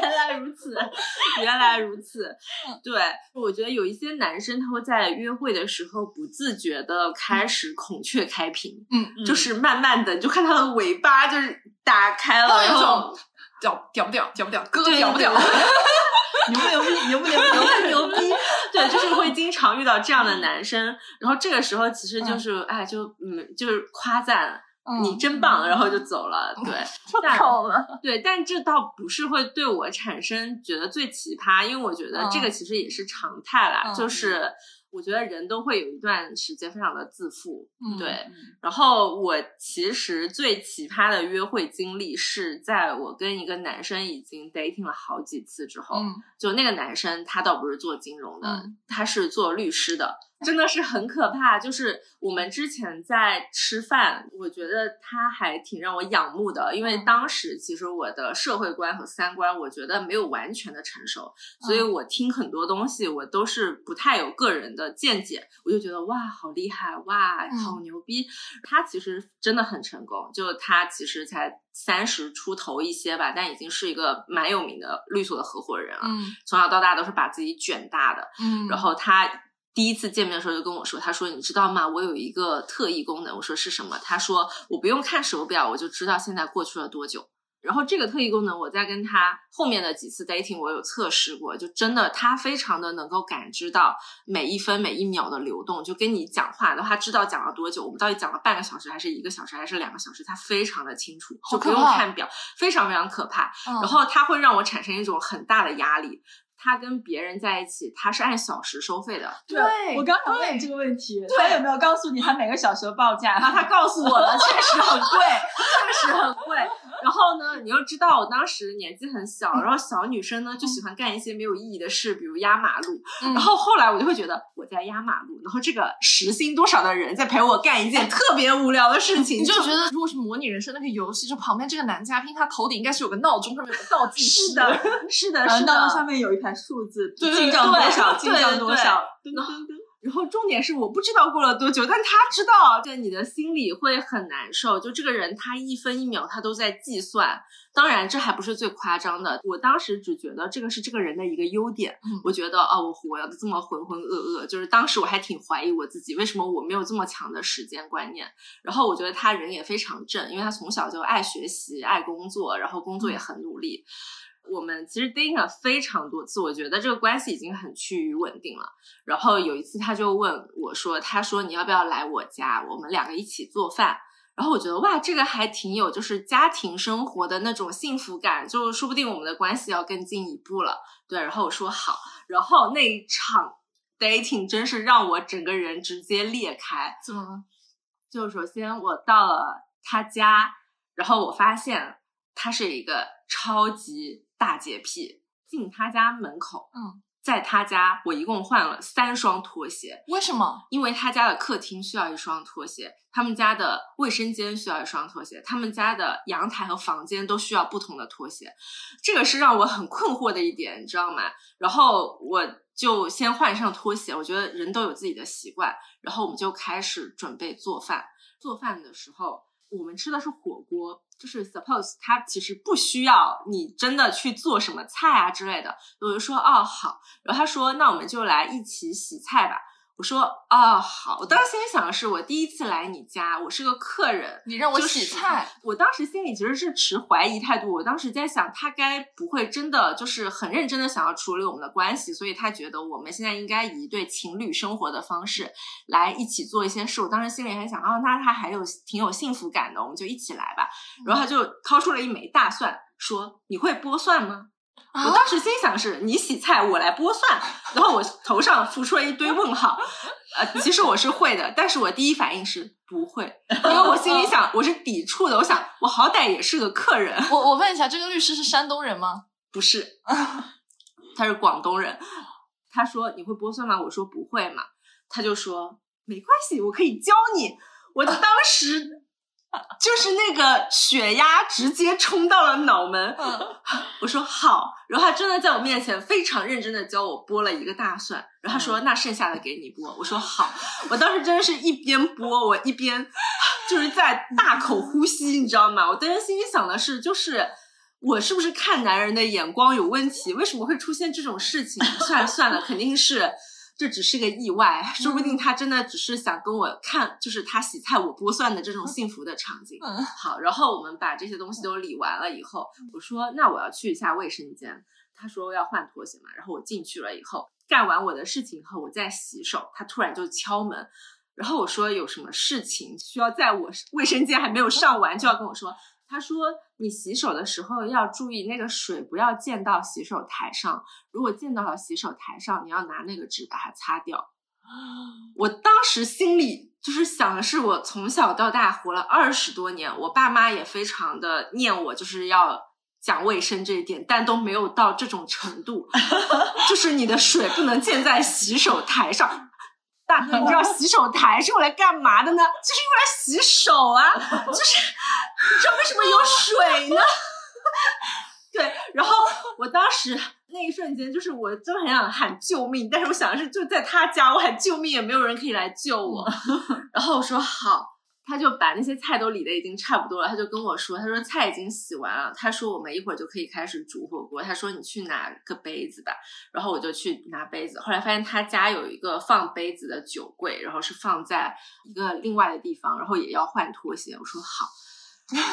原来如此，原来如此。对，我觉得有一些男生他会在约会的时候不自觉的开始孔雀开屏，嗯，就是慢慢的，你就看他的尾巴就是打开了，然后种屌屌不屌，屌不屌，哥对屌不屌？牛不牛逼？牛不牛逼？牛不牛逼？对，就是会经常遇到这样的男生，然后这个时候其实就是，哎，就嗯，就是夸赞你真棒，然后就走了。对，但好了。对，但这倒不是会对我产生觉得最奇葩，因为我觉得这个嗯其实也是常态啦，嗯就是我觉得人都会有一段时间非常的自负，嗯对。然后我其实最奇葩的约会经历是在我跟一个男生已经 dating 了好几次之后，嗯就那个男生他倒不是做金融的，嗯他是做律师的，真的是很可怕。就是我们之前在吃饭，我觉得他还挺让我仰慕的，因为嗯当时其实我的社会观和三观，我觉得没有完全的成熟，所以嗯我听很多东西我都是不太有个人的见解，我就觉得哇好厉害，哇嗯好牛逼。他其实真的很成功，就他其实才三十出头一些吧，但已经是一个蛮有名的律所的合伙人了。嗯从小到大都是把自己卷大的。嗯，然后他第一次见面的时候就跟我说：“他说你知道吗？我有一个特异功能。”我说是什么？他说我不用看手表，我就知道现在过去了多久。然后这个特异功能，我在跟他后面的几次 dating，我有测试过，就真的他非常的能够感知到每一分每一秒的流动，就跟你讲话的话，知道讲了多久，我们到底讲了半个小时，还是一个小时，还是两个小时，他非常的清楚，就不用看表，非常非常可怕。然然后他会让我产生一种很大的压力。他跟别人在一起，他是按小时收费的，对对我刚想问你这个问题，他有没有告诉你他每个小时的报价？然后他告诉我了，确实很贵，确实很贵。然后呢，你又知道我当时年纪很小，然后小女生呢就喜欢干一些没有意义的事，比如压马路。嗯然后后来我就会觉得我在压马路，然后这个时薪多少的人在陪我干一件特别无聊的事情，你就觉得，如果是模拟人生那个游戏，就旁边这个男嘉宾，他头顶应该是有个闹钟，上面有个倒计时。是的，是的，然后是的。闹钟上面有一排数字，对进账多少，对进账多少，对噔噔噔。然后重点是我不知道过了多久，但他知道，对你的心里会很难受。就这个人，他一分一秒他都在计算。当然，这还不是最夸张的。我当时只觉得这个是这个人的一个优点。嗯我觉得哦，我活的这么浑浑噩噩，就是当时我还挺怀疑我自己，为什么我没有这么强的时间观念。然后我觉得他人也非常正，因为他从小就爱学习、爱工作，然后工作也很努力。我们其实 dating 了非常多次，我觉得这个关系已经很趋于稳定了。然后有一次他就问我说：“他说你要不要来我家，我们两个一起做饭？”然后我觉得哇，这个还挺有就是家庭生活的那种幸福感，就说不定我们的关系要更进一步了。对，然后我说好，然后那一场 dating 真是让我整个人直接裂开。怎么了？就首先我到了他家，然后我发现他是一个超级大洁癖。进他家门口，嗯，在他家我一共换了三双拖鞋，为什么？因为他家的客厅需要一双拖鞋，他们家的卫生间需要一双拖鞋，他们家的阳台和房间都需要不同的拖鞋，这个是让我很困惑的一点，你知道吗？然后我就先换上拖鞋，我觉得人都有自己的习惯，然后我们就开始准备做饭。做饭的时候，我们吃的是火锅，就是 suppose 它其实不需要你真的去做什么菜啊之类的，我就说哦好，然后他说那我们就来一起洗菜吧。我说哦好，我当时心里想的是，我第一次来你家，我是个客人，你让我就是洗菜，我当时心里其实是持怀疑态度，我当时在想，他该不会真的就是很认真的想要处理我们的关系，所以他觉得我们现在应该以一对情侣生活的方式来一起做一些事。我当时心里还想，哦，那他还有挺有幸福感的，我们就一起来吧。然后他就掏出了一枚大蒜，说：“你会剥蒜吗？”啊我当时心想是，你洗菜，我来剥蒜，然后我头上浮出了一堆问号。呃，其实我是会的，但是我第一反应是不会，因为我心里想我是抵触的，我想我好歹也是个客人，我我问一下，这个律师是山东人吗？不是，他是广东人。他说你会剥蒜吗？我说不会嘛。他就说没关系，我可以教你。我当时 就是那个血压直接冲到了脑门。嗯，我说好，然后他真的在我面前非常认真的教我剥了一个大蒜，然后他说、那剩下的给你剥，我说好，我当时真的是一边剥我一边 就是在大口呼吸，你知道吗？我当时心里想的是，就是我是不是看男人的眼光有问题？为什么会出现这种事情？算了算了，肯定是。这只是个意外，说不定他真的只是想跟我看，就是他洗菜我剥蒜的这种幸福的场景。嗯好，然后我们把这些东西都理完了以后，我说那我要去一下卫生间。他说要换拖鞋嘛，然后我进去了以后，干完我的事情以后，我在洗手，他突然就敲门，然后我说有什么事情需要在我卫生间还没有上完就要跟我说。他说你洗手的时候要注意那个水不要溅到洗手台上，如果溅到了洗手台上，你要拿那个纸把它擦掉。我当时心里就是想的是，我从小到大活了二十多年，我爸妈也非常的念我，就是要讲卫生这一点，但都没有到这种程度，就是你的水不能溅在洗手台上。大哥，你知道洗手台是用来干嘛的呢？就是用来洗手啊！就是你知道为什么有水呢？对，然后我当时那一瞬间，就是我真的很想喊救命，但是我想的是，就在他家，我喊救命也没有人可以来救我。然后我说好，他就把那些菜都理的已经差不多了，他就跟我说，他说菜已经洗完了，他说我们一会儿就可以开始煮火锅，他说你去拿个杯子吧，然后我就去拿杯子，后来发现他家有一个放杯子的酒柜，然后是放在一个另外的地方，然后也要换拖鞋，我说好。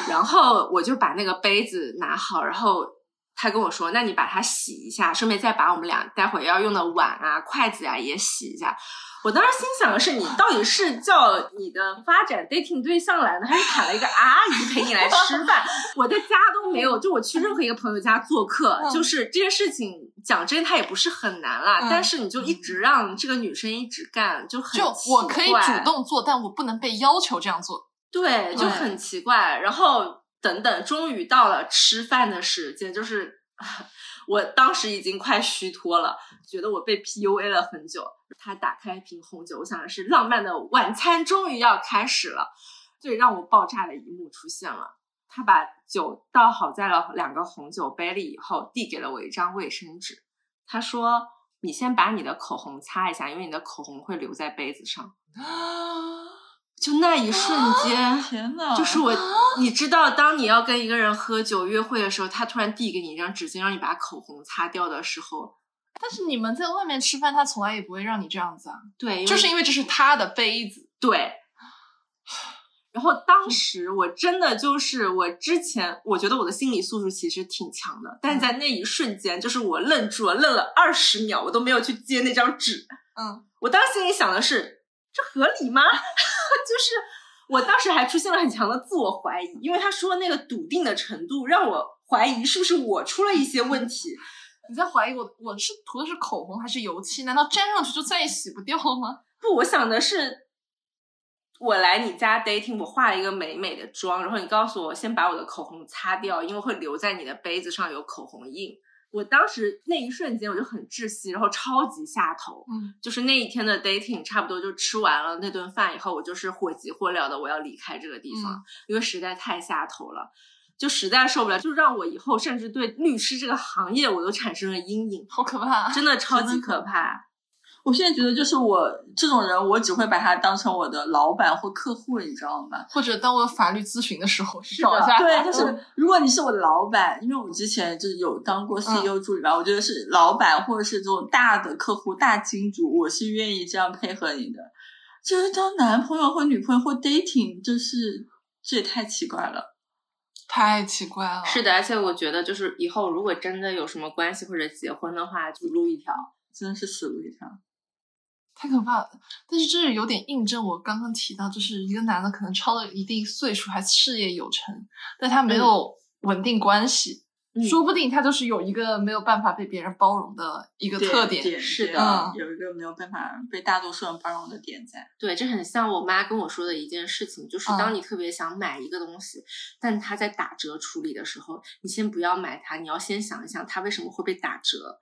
然后我就把那个杯子拿好，然后他跟我说：“那你把它洗一下，顺便再把我们俩待会要用的碗啊、筷子啊也洗一下。”我当时心想的是，你到底是叫你的发展 dating 对象来呢，还是喊了一个阿姨陪你来吃饭？我在家都没有，就我去任何一个朋友家做客，嗯就是这件事情讲真，它也不是很难啦。嗯但是你就一直让这个女生一直干，就很就奇我可以主动做，但我不能被要求这样做。对，就很奇怪。然后等等，终于到了吃饭的时间，就是 我当时已经快虚脱了，觉得我被 PUA 了很久。他打开一瓶红酒，我想的是浪漫的晚餐终于要开始了。最让我爆炸的一幕出现了，他把酒倒好在了两个红酒杯里以后，递给了我一张卫生纸。他说：“你先把你的口红擦一下，因为你的口红会留在杯子上。就那一瞬间，天呐，就是我，你知道，当你要跟一个人喝酒约会的时候，他突然递给你一张纸巾，让你把口红擦掉的时候，但是你们在外面吃饭，他从来也不会让你这样子啊，对，就是因为这是他的杯子。对。然后当时我真的就是我之前我觉得我的心理素质其实挺强的，但是在那一瞬间，就是我愣住了，愣了二十秒，我都没有去接那张纸。嗯，我当时心里想的是，这合理吗？就是我当时还出现了很强的自我怀疑，因为他说那个笃定的程度让我怀疑是不是我出了一些问题。你在怀疑我我是涂的是口红还是油漆？难道沾上去就再也洗不掉了吗？不，我想的是，我来你家 dating，我化了一个美美的妆，然后你告诉我先把我的口红擦掉，因为会留在你的杯子上有口红印。我当时那一瞬间我就很窒息，然后超级下头。嗯，就是那一天的 dating 差不多就吃完了那顿饭以后，我就是火急火燎的我要离开这个地方，嗯因为实在太下头了，就实在受不了，就让我以后甚至对律师这个行业我都产生了阴影，好可怕！啊真的超级可怕。我现在觉得，就是我这种人，我只会把他当成我的老板或客户，你知道吗？或者当我有法律咨询的时候，的找一下。对，就是嗯如果你是我的老板，因为我之前就是有当过 CEO 助理吧，我觉得是老板或者是这种大的客户、大金主，我是愿意这样配合你的。就是当男朋友或女朋友或 dating，就是这也太奇怪了。太奇怪了。是的，而且我觉得就是以后如果真的有什么关系或者结婚的话，就录一条。真的是死路一条。太可怕了。但是这有点印证我刚刚提到，就是一个男的可能超了一定岁数还事业有成，但他没有稳定关系，嗯说不定他就是有一个没有办法被别人包容的一个特点。是的嗯有一个没有办法被大多数人包容的点在。对，这很像我妈跟我说的一件事情，就是嗯当你特别想买一个东西，但它在打折处理的时候，你先不要买它，你要先想一想它为什么会被打折。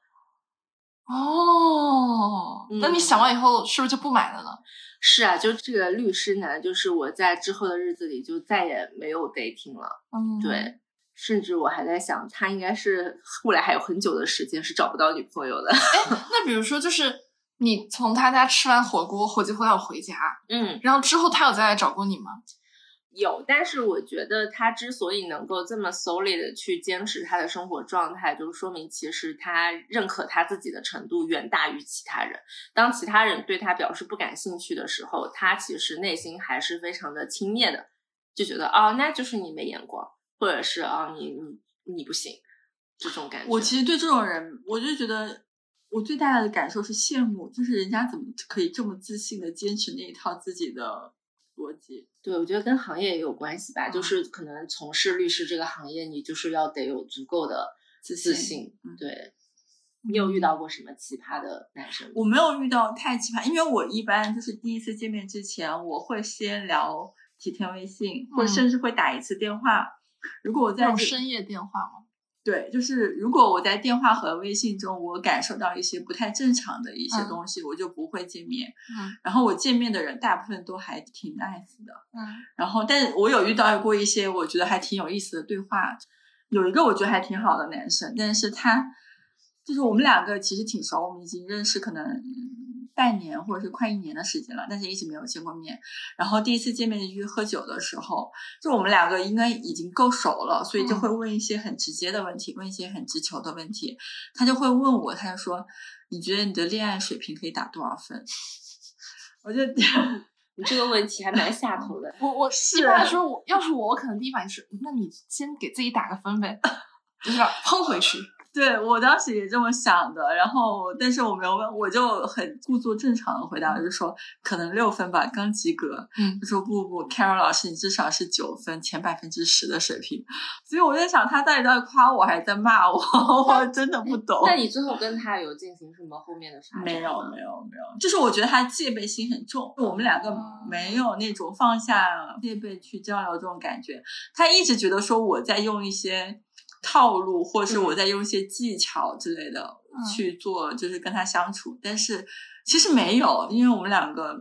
哦，那你嗯想完以后是不是就不买了呢？是啊，就这个律师男，就是我在之后的日子里就再也没有 dating 了。嗯，对，甚至我还在想，他应该是后来还有很久的时间是找不到女朋友的。那比如说，就是你从他家吃完火锅，火急火燎回家，嗯，然后之后他有再来找过你吗？有，但是我觉得他之所以能够这么 solid 的去坚持他的生活状态，就是说明其实他认可他自己的程度远大于其他人。当其他人对他表示不感兴趣的时候，他其实内心还是非常的轻蔑的，就觉得哦，那就是你没眼光，或者是啊、你你你不行这种感觉。我其实对这种人，我就觉得我最大的感受是羡慕，就是人家怎么可以这么自信的坚持那一套自己的逻辑。对，我觉得跟行业也有关系吧，嗯就是可能从事律师这个行业，你就是要得有足够的自自信对，你有遇到过什么奇葩的男生？我没有遇到太奇葩，因为我一般就是第一次见面之前，我会先聊几天微信，或甚至会打一次电话。如果我在深夜电话吗？对，就是如果我在电话和微信中，我感受到一些不太正常的一些嗯东西，我就不会见面。嗯然后我见面的人大部分都还挺 nice 的。嗯然后，但我有遇到过一些我觉得还挺有意思的对话，有一个我觉得还挺好的男生，但是他就是我们两个其实挺熟，我们已经认识可能嗯半年或者是快一年的时间了，但是一直没有见过面。然后第一次见面就去喝酒的时候，就我们两个应该已经够熟了，所以就会问一些很直接的问题，问一些很直球的问题。他就会问我，他就说：“你觉得你的恋爱水平可以打多少分？” 我就 你这个问题还蛮下头的。我我是一般来说，我要是我，我可能第一反应是，那你先给自己打个分呗，就是把喷回去。对我当时也这么想的，然后但是我没有问，我就很故作正常的回答，我就说可能六分吧，刚及格。嗯他说不不，Carol 老师你至少是九分，前百分之十的水平。所以我在想，他到底在夸我还是在骂我？我真的不懂。那你最后跟他有进行什么后面的发展？没有没有没有，就是我觉得他戒备心很重，我们两个哦没有那种放下戒备去交流这种感觉。他一直觉得说我在用一些套路，或者是我在用一些技巧之类的嗯去做，就是跟他相处。但是其实没有，因为我们两个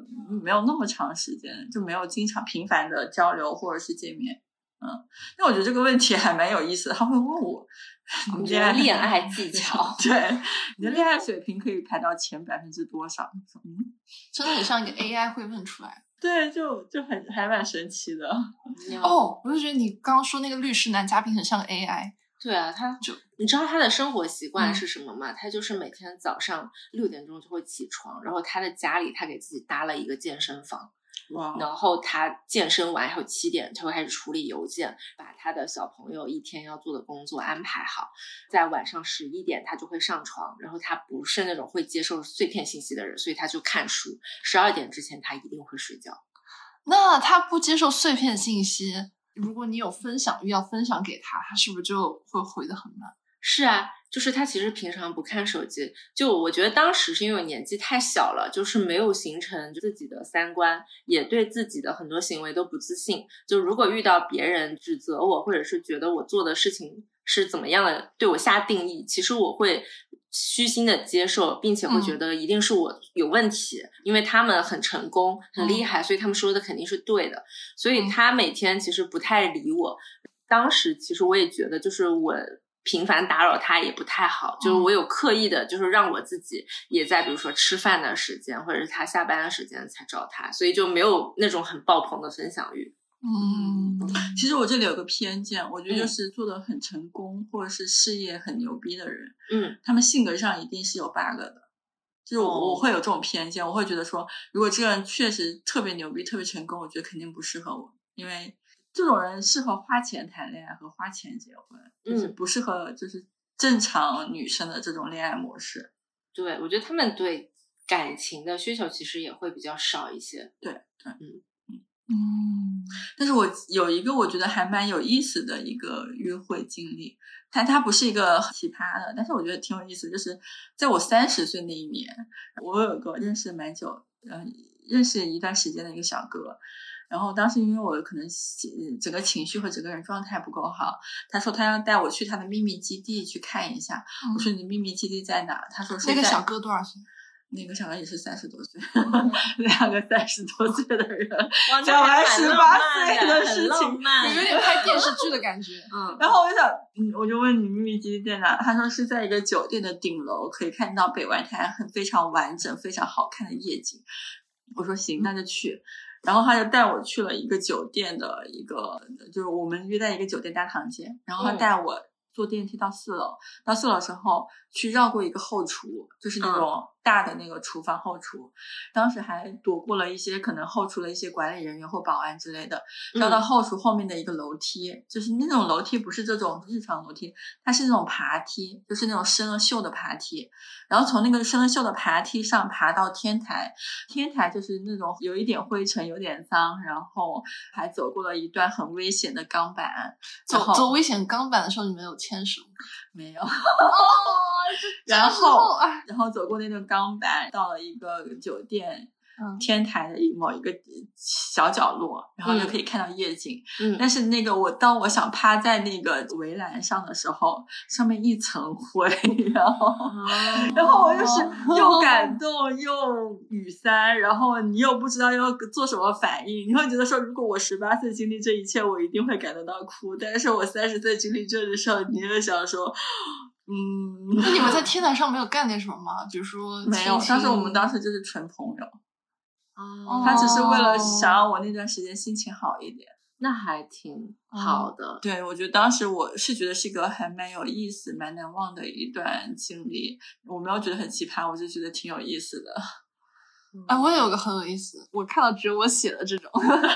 没有那么长时间，就没有经常频繁的交流或者是见面。嗯那我觉得这个问题还蛮有意思的，他会问我，你觉得恋 爱技巧对你的恋爱水平可以排到前百分之多少？嗯，真的很像一个 AI 会问出来。对，就就很还蛮神奇的。哦，哦，我就觉得你刚刚说那个律师男嘉宾很像个 AI。对啊，他就你知道他的生活习惯嗯是什么吗？他就是每天早上六点钟就会起床，然后他的家里他给自己搭了一个健身房，哇，然后他健身完以后七点他会开始处理邮件，把他的小朋友一天要做的工作安排好，在晚上十一点他就会上床，然后他不是那种会接受碎片信息的人，所以他就看书，十二点之前他一定会睡觉。那他不接受碎片信息，如果你有分享欲要分享给他，他是不是就会回的很慢？是啊，就是他其实平常不看手机，就我觉得当时是因为年纪太小了，就是没有形成自己的三观，也对自己的很多行为都不自信。就如果遇到别人指责我，或者是觉得我做的事情是怎么样的，对我下定义，其实我会虚心的接受，并且会觉得一定是我有问题，因为他们很成功、很厉害，所以他们说的肯定是对的。所以他每天其实不太理我。当时其实我也觉得，就是我频繁打扰他也不太好，就是我有刻意的，就是让我自己也在比如说吃饭的时间，或者是他下班的时间才找他，所以就没有那种很爆棚的分享欲。嗯，其实我这里有个偏见，我觉得就嗯。是做的很成功、或者是事业很牛逼的人，嗯。他们性格上一定是有 bug 的。就是我哦。我会有这种偏见，我会觉得说，如果这个人确实特别牛逼、特别成功，我觉得肯定不适合我，因为这种人适合花钱谈恋爱和花钱结婚，就是嗯。不适合就是正常女生的这种恋爱模式。对，我觉得他们对感情的需求其实也会比较少一些。对对，嗯，但是我有一个我觉得还蛮有意思的一个约会经历，它它不是一个奇葩的，但是我觉得挺有意思。就是在我三十岁那一年，我有个认识蛮久，嗯、认识一段时间的一个小哥。然后当时因为我可能情整个情绪和整个人状态不够好，他说他要带我去他的秘密基地去看一下。嗯我说你的秘密基地在哪？他说是在那个小哥多少岁？那个小孩也是三十多岁，两个三十多岁的人，哇讲完18岁的事情有点拍电视剧的感觉。嗯，然后我就想，嗯，我就问你秘密基地在哪？他说是在一个酒店的顶楼，可以看到北外滩很非常完整、非常好看的夜景。我说行，那就去。然后他就带我去了一个酒店的一个，就是我们约在一个酒店大堂间，然后他嗯带我坐电梯到四楼。到四楼之后，去绕过一个后厨，就是那种大的那个厨房后厨。当时还躲过了一些可能后厨的一些管理人员或保安之类的。绕到后厨后面的一个楼梯，就是那种楼梯不是这种日常楼梯，它是那种爬梯，就是那种生了锈的爬梯。然后从那个生了锈的爬梯上爬到天台，天台就是那种有一点灰尘、有点脏，然后还走过了一段很危险的钢板。走走危险钢板的时候，你们有牵手？没有，哦，然后哎，然后走过那段钢板，到了一个酒店嗯。天台的某一个小角落，然后就嗯可以看到夜景。嗯。但是那个我当我想趴在那个围栏上的时候，上面一层灰，然后哦然后我就是。又感动又语塞，然后你又不知道要做什么反应，你会觉得说，如果我十八岁经历这一切，我一定会感动到哭，但是我三十岁经历这的时候，你又想说，嗯，那你们在天台上没有干点什么吗？比如说没有，但是我们当时就是纯朋友，哦他只是为了想让我那段时间心情好一点。那还挺好的。对，我觉得当时我是觉得是一个还蛮有意思、蛮难忘的一段经历。我没有觉得很奇葩，我就觉得挺有意思的。哎，我也有个很有意思，我看到只有我写的这种，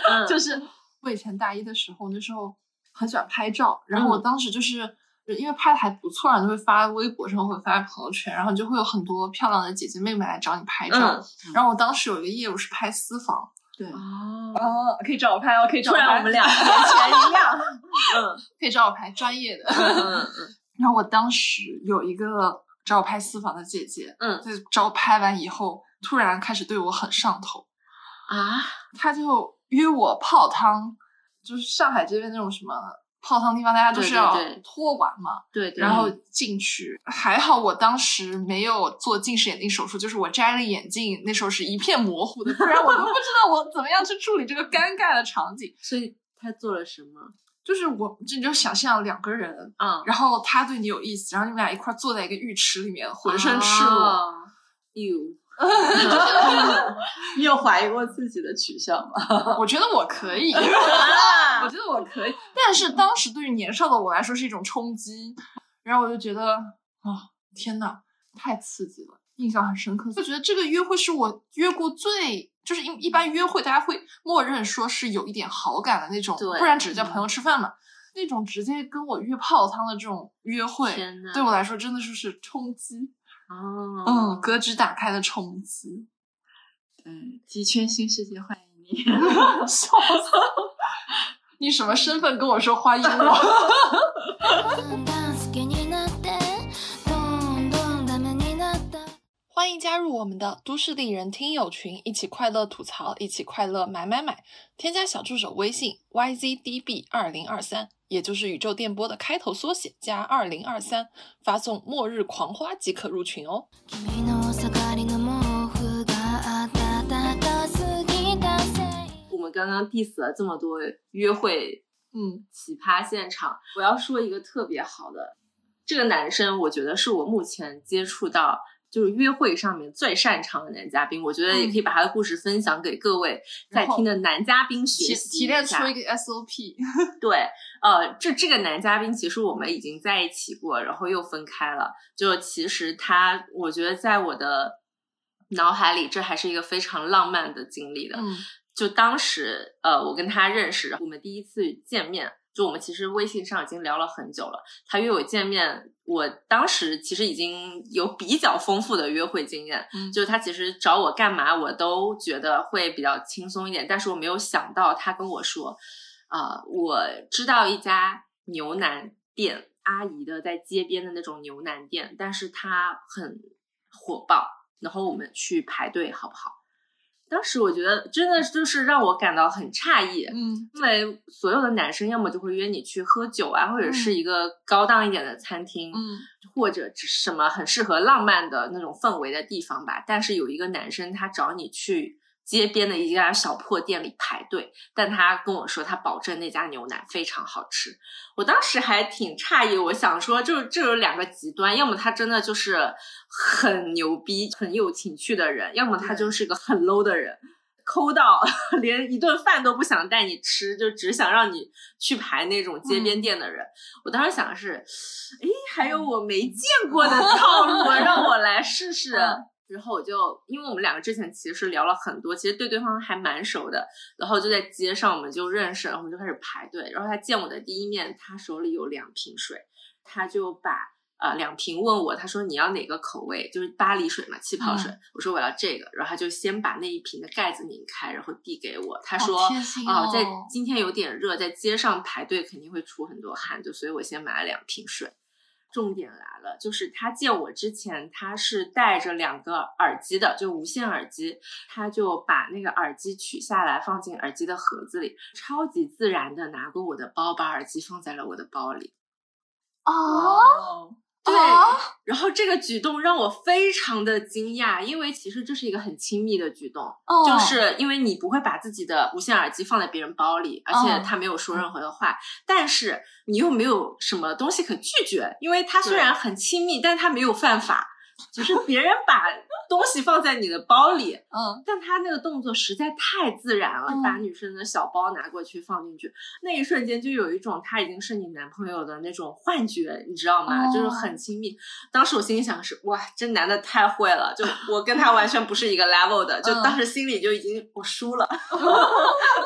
嗯 就是我以前大一的时候，那时候很喜欢拍照，然后我嗯当时就是。因为拍的还不错，然后就会发微博上，会发朋友圈，然后就会有很多漂亮的姐姐妹妹来找你拍照。嗯然后我当时有一个业务是拍私房，对，哦，哦，可以找我拍哦，可以突然我们俩眼前一样。嗯 可以找我拍专业的。嗯嗯嗯然后我当时有一个找我拍私房的姐姐，嗯在找我拍完以后，突然开始对我很上头，啊，她就约我泡汤，就是上海这边那种什么泡汤地方，大家都是要对对托管嘛，对对，然后进去。还好我当时没有做近视眼镜手术，就是我摘了眼镜，那时候是一片模糊的，不然我都不知道我怎么样去处理这个尴尬的场景。所以他做了什么？就是我，这你就想象两个人，嗯，然后他对你有意思，然后你们俩一块儿坐在一个浴池里面，浑身赤裸。哦。you 你有怀疑过自己的取向吗？我觉得我可以，我啊觉得我可以，但是当时对于年少的我来说是一种冲击，然后我就觉得啊、天呐，太刺激了，印象很深刻。就觉得这个约会是我约过最，就是一一般约会大家会默认说是有一点好感的那种，不然只是叫朋友吃饭嘛。那种直接跟我约泡汤的这种约会，对我来说真的就是冲击，哦，嗯，格局打开的冲击。嗯，鸡圈新世界欢迎你。笑死！你什么身份跟我说欢迎我？だんだん好きになってどんどんダメになった欢迎加入我们的都市丽人听友群，一起快乐吐槽，一起快乐买买买。添加小助手微信 yzdb 二零二三， 也就是宇宙电波的开头缩写加二零二三，发送“末日狂花”即可入群哦。君の下がりの毛布が暖かすぎたせい我们刚刚 diss 了这么多约会嗯奇葩现场，我要说一个特别好的，这个男生我觉得是我目前接触到 就是约会上面最擅长的男嘉宾，我觉得也可以把他的故事分享给各位在听的男嘉宾提学习提炼出一个 SOP。对，呃，这这个男嘉宾其实我们已经在一起过，然后又分开了。就其实他，我觉得在我的脑海里，这还是一个非常浪漫的经历的。嗯就当时，呃，我跟他认识，我们第一次见面，就我们其实微信上已经聊了很久了。他约我见面，我当时其实已经有比较丰富的约会经验，嗯就是他其实找我干嘛，我都觉得会比较轻松一点。但是我没有想到，他跟我说，啊、我知道一家牛腩店，阿姨的在街边的那种牛腩店，但是它很火爆，然后我们去排队好不好？当时我觉得真的就是让我感到很诧异，嗯因为所有的男生要么就会约你去喝酒啊，或者是一个高档一点的餐厅，嗯或者是什么很适合浪漫的那种氛围的地方吧。但是有一个男生他找你去街边的一家小破店里排队，但他跟我说他保证那家牛奶非常好吃。我当时还挺诧异，我想说就这有两个极端，要么他真的就是很牛逼、很有情趣的人，要么他就是个很 low 的人。抠到 连一顿饭都不想带你吃，就只想让你去排那种街边店的人。我当时想的是，诶，还有我没见过的 套路，让我来试试。嗯然后我就，因为我们两个之前其实聊了很多，其实对对方还蛮熟的。然后就在街上我们就认识了，我们就开始排队。然后他见我的第一面，他手里有两瓶水，他就把呃两瓶问我，他说你要哪个口味？就是巴黎水嘛，气泡水。我说我要这个，然后他就先把那一瓶的盖子拧开，然后递给我。他说啊、哦在今天有点热，在街上排队肯定会出很多汗，就所以我先买了两瓶水。重点来了，就是他见我之前，他是戴着两个耳机的，就无线耳机，他就把那个耳机取下来放进耳机的盒子里，超级自然的拿过我的包，把耳机放在了我的包里。啊哦，对，啊然后这个举动让我非常的惊讶，因为其实这是一个很亲密的举动，哦就是因为你不会把自己的无线耳机放在别人包里，而且哦他没有说任何的话，但是你又没有什么东西可拒绝，因为他虽然很亲密，但他没有犯法，只是别人把东西放在你的包里，嗯但他那个动作实在太自然了，嗯把女生的小包拿过去放进去，那一瞬间就有一种他已经是你男朋友的那种幻觉，你知道吗？哦就是很亲密。当时我心里想的是，哇，这男的太会了，就我跟他完全不是一个 level 的，就嗯当时心里就已经我输了。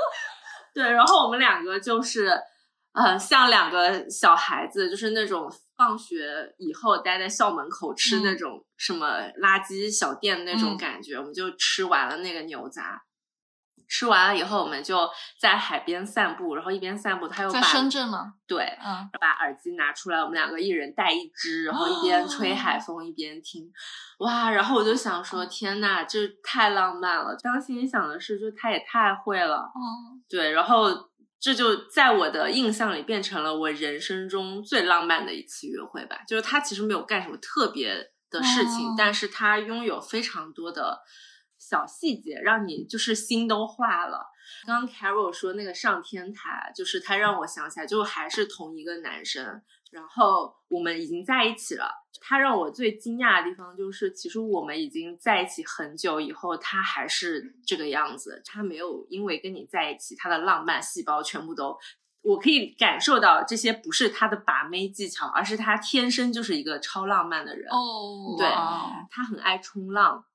对，然后我们两个就是，呃，像两个小孩子，就是那种放学以后待在校门口吃嗯那种什么垃圾小店那种嗯感觉，我们就吃完了那个牛杂。吃完了以后，我们就在海边散步，然后一边散步，他又把在深圳吗？对，嗯把耳机拿出来，我们两个一人带一只，然后一边吹哦海风一边听，哇！然后我就想说，天呐，这太浪漫了。当时心里想的是，就他也太会了，哦对，然后这就在我的印象里变成了我人生中最浪漫的一次约会吧。就是他其实没有干什么特别的事情，哦但是他拥有非常多的小细节，让你就是心都化了。刚刚 Carol 说那个上天台，就是他让我想起来，就还是同一个男生，然后我们已经在一起了。他让我最惊讶的地方就是，其实我们已经在一起很久以后，他还是这个样子，他没有因为跟你在一起，他的浪漫细胞全部都。我可以感受到这些不是他的把妹技巧，而是他天生就是一个超浪漫的人。哦对他很爱冲浪，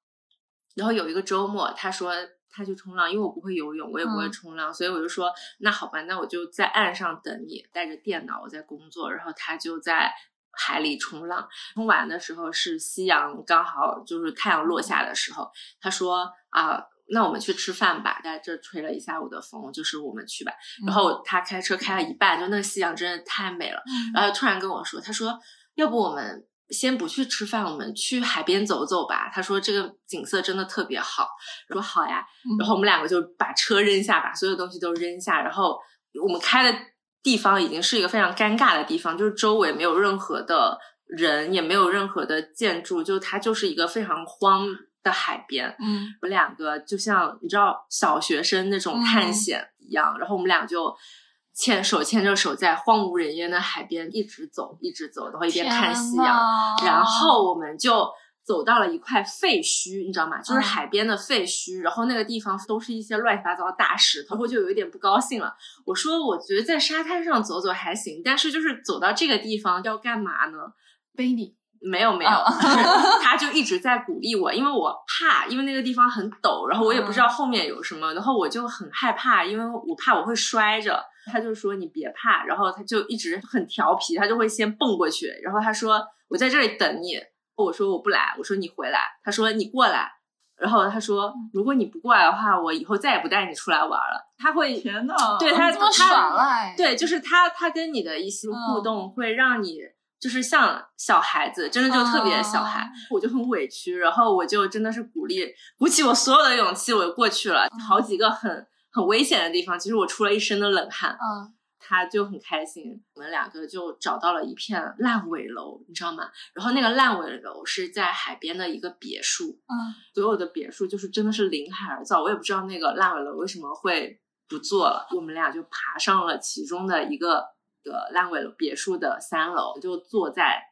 然后有一个周末，他说他去冲浪，因为我不会游泳，我也不会嗯冲浪，所以我就说那好吧，那我就在岸上等你，带着电脑我在工作，然后他就在海里冲浪。冲完的时候是夕阳刚好就是太阳落下的时候，他说啊。那我们去吃饭吧，在这吹了一下午的风，就是我们去吧。然后他开车开了一半，就那个夕阳真的太美了。然后突然跟我说，他说要不我们先不去吃饭，我们去海边走走吧。他说这个景色真的特别好。我说好呀。然后我们两个就把车扔下，把所有东西都扔下，然后我们开的地方已经是一个非常尴尬的地方，就是周围没有任何的人，也没有任何的建筑，就它就是一个非常荒的海边。嗯我们两个就像你知道小学生那种探嗯险一样，然后我们俩就牵手牵着手在荒无人烟的海边一直走，一直走，然后一边看夕阳，然后我们就走到了一块废墟，你知道吗？就是嗯海边的废墟，然后那个地方都是一些乱七八糟的大石头，我就有一点不高兴了。我说，我觉得在沙滩上走走还行，但是就是走到这个地方要干嘛呢？背你，没有没有，他就一直在鼓励我，因为我怕，因为那个地方很陡，然后我也不知道后面有什么，然后我就很害怕，因为我怕我会摔着。他就说你别怕，然后他就一直很调皮，他就会先蹦过去，然后他说我在这里等你，我说我不来，我说你回来，他说你过来，然后他说如果你不过来的话，我以后再也不带你出来玩了。他会天呐，对他这么他耍赖，对，就是他他跟你的一些互嗯。动会让你就是像小孩子，真的就特别小孩，哦我就很委屈，然后我就真的是鼓励鼓起我所有的勇气，我就过去了，好几个很很危险的地方，其实我出了一身的冷汗，嗯他就很开心，我们两个就找到了一片烂尾楼，你知道吗？然后那个烂尾楼是在海边的一个别墅，嗯。所有的别墅就是真的是临海而造，我也不知道那个烂尾楼为什么会不做了。我们俩就爬上了其中的一个个烂尾楼别墅的三楼，就坐在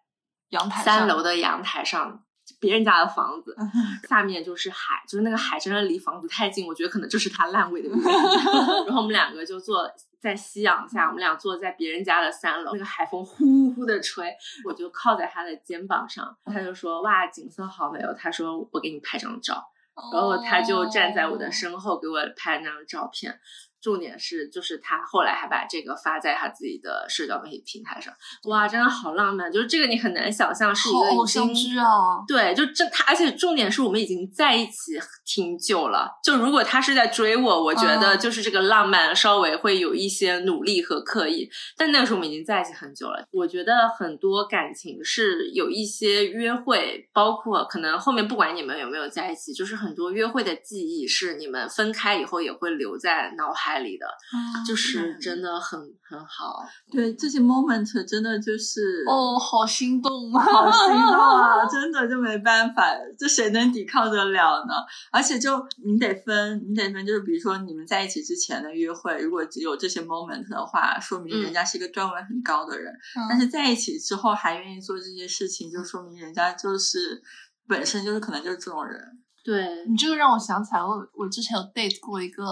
阳台三楼的阳台上。别人家的房子，下面就是海，就是那个海真的离房子太近，我觉得可能就是它烂尾的原因。然后我们两个就坐在夕阳下，我们俩坐在别人家的三楼，那个海风呼呼的吹，我就靠在他的肩膀上，他就说：“哇，景色好美哦。”他说：“我给你拍张照。”然后他就站在我的身后给我拍那张照片。重点是，就是他后来还把这个发在他自己的社交媒体平台上，哇，真的好浪漫！就是这个你很难想象是一个偶像剧啊，对，就这他，而且重点是我们已经在一起挺久了。就如果他是在追我，我觉得嗯就是这个浪漫稍微会有一些努力和刻意。但那个时候我们已经在一起很久了。我觉得很多感情是有一些约会，包括可能后面不管你们有没有在一起，就是很多约会的记忆是你们分开以后也会留在脑海里的，嗯就是真的很很好。对这些 moment 真的就是哦，好心动啊！好心动啊！真的就没办法，这谁能抵抗得了呢？而且就你得分，你得分，就是比如说你们在一起之前的约会，如果只有这些 moment 的话，说明人家是一个段位很高的人。但嗯是在一起之后还愿意做这些事情，就说明人家就是本身就是可能就是这种人。对，你这个让我想起来，我我之前有 date 过一个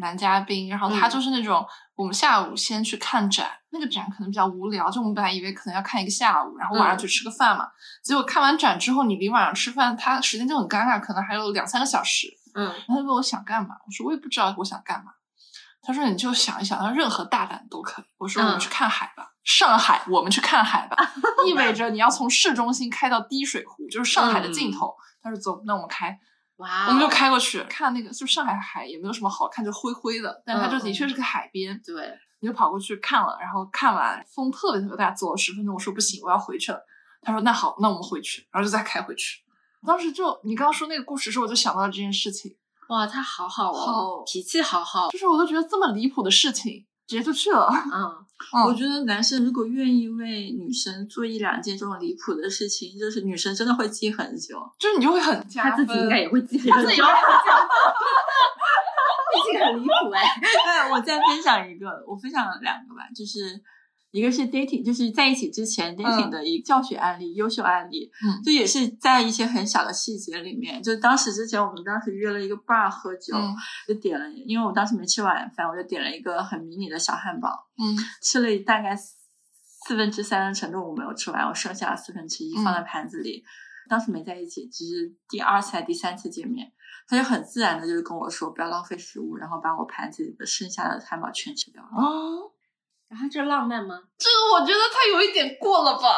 男嘉宾，然后他嗯就是那种、我们下午先去看展，那个展可能比较无聊，就我们本来以为可能要看一个下午，然后晚上嗯去吃个饭嘛，结果看完展之后，你离晚上吃饭，他时间就很尴尬，可能还有两三个小时，嗯然后他就问我想干嘛，我说我也不知道我想干嘛。他说你就想一想，任何大胆都可以。我说我们嗯去看海吧，上海我们去看海吧，意味着你要从市中心开到滴水湖，就是上海的尽头。他说走，那我们开。我们就开过去看那个，就上海海也没有什么好看，就灰灰的，但它就嗯的确是个海边，对，你就跑过去看了，然后看完风特别特别大，走了十分钟，我说不行，我要回去了。他说那好，那我们回去，然后就再开回去。当时就你刚刚说那个故事的时候，我就想到了这件事情，哇，他好好哦，好脾气好好，就是我都觉得这么离谱的事情，直接就去了。嗯。嗯，我觉得男生如果愿意为女生做一两件这种离谱的事情，就是女生真的会记很久。就是你就会很加分。他自己应该也会记很 他自己久应。该会加分这个很离谱哎。对，我再分享一个，我分享两个吧，就是一个是 dating，就是在一起之前 dating 的一个教学案例、优秀案例，嗯就也是在一些很小的细节里面，就当时之前我们当时约了一个 bar 喝酒，嗯就点了，因为我当时没吃晚饭，我就点了一个很迷你的小汉堡，嗯吃了大概四四分之三的程度我没有吃完，我剩下了四分之一放在盘子里。当时没在一起，只是第二次还是第三次见面，他就很自然的就是跟我说不要浪费食物，然后把我盘子里的剩下的汉堡全吃掉了。哦，然后这浪漫吗？这个我觉得他有一点过了吧。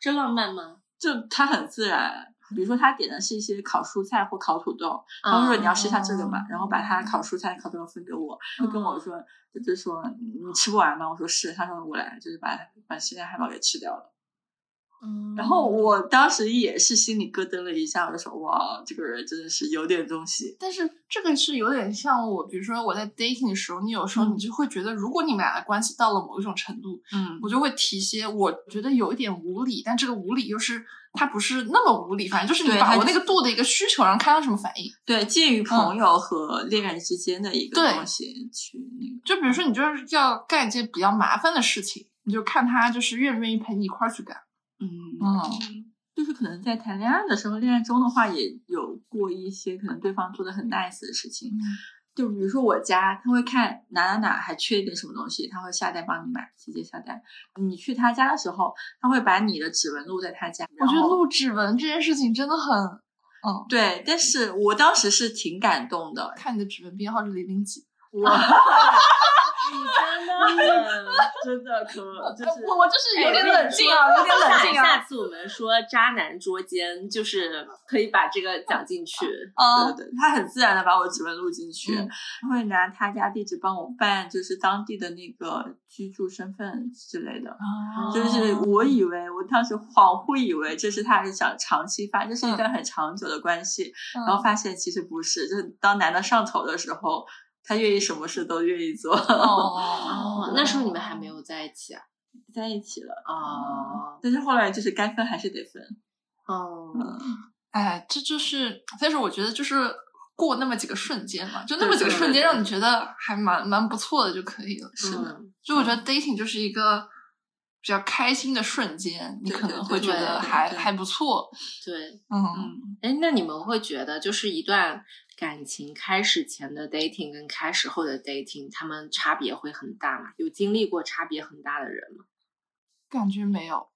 这浪漫吗？就他很自然。比如说，他点的是一些烤蔬菜或烤土豆，然后说你要吃下这个嘛，然后把他烤蔬菜、烤土豆分给我，就跟我说，就就说你吃不完吗？我说是，他说我来，就是把把剩下汉堡给吃掉了。嗯然后我当时也是心里咯噔了一下，我就说哇，这个人真的是有点东西。但是这个是有点像我，比如说我在 dating 的时候，你有时候嗯你就会觉得，如果你们俩的关系到了某一种程度，嗯我就会提一些我觉得有一点无理，但这个无理又是它不是那么无理，反正就是你把握那个度的一个需求，然后看他什么反应。对，介于朋友和恋人之间的一个东西去那个。就比如说你就是要干一件比较麻烦的事情，你就看他就是愿不愿意陪你一块儿去干。嗯哦就是可能在谈恋爱的时候，恋爱中的话也有过一些可能对方做的很 nice 的事情。就比如说我家，他会看哪哪哪还缺一点什么东西，他会下单帮你买，直接下单。你去他家的时候，他会把你的指纹录在他家。我觉得录指纹这件事情真的很，嗯，对，但是我当时是挺感动的。看你的指纹编号是零零几。我你 真的真的可就是我我就是有点哎冷静啊，有点冷静下啊。下次我们说渣男捉奸，就是可以把这个讲进去。嗯对对，他很自然的把我指纹录进去，会拿他家地址帮我办，就是当地的那个居住身份之类的。哦就是我以为，我当时恍惚以为这是他是想长期发，这是一段很长久的关系，嗯然后发现其实不是，就是当男的上头的时候，他愿意什么事都愿意做，哦，那时候你们还没有在一起啊？在一起了。哦但是后来就是该分还是得分，哦，哎，这就是，但是我觉得就是过那么几个瞬间嘛，就那么几个瞬间，让你觉得还蛮蛮不错的就可以了。是的嗯就我觉得 dating 就是一个比较开心的瞬间，你对对对可能会觉得还对还不错。对。嗯，嗯，哎，那你们会觉得，就是一段感情开始前的 dating 跟开始后的 dating，他们差别会很大吗？有经历过差别很大的人吗？感觉没有。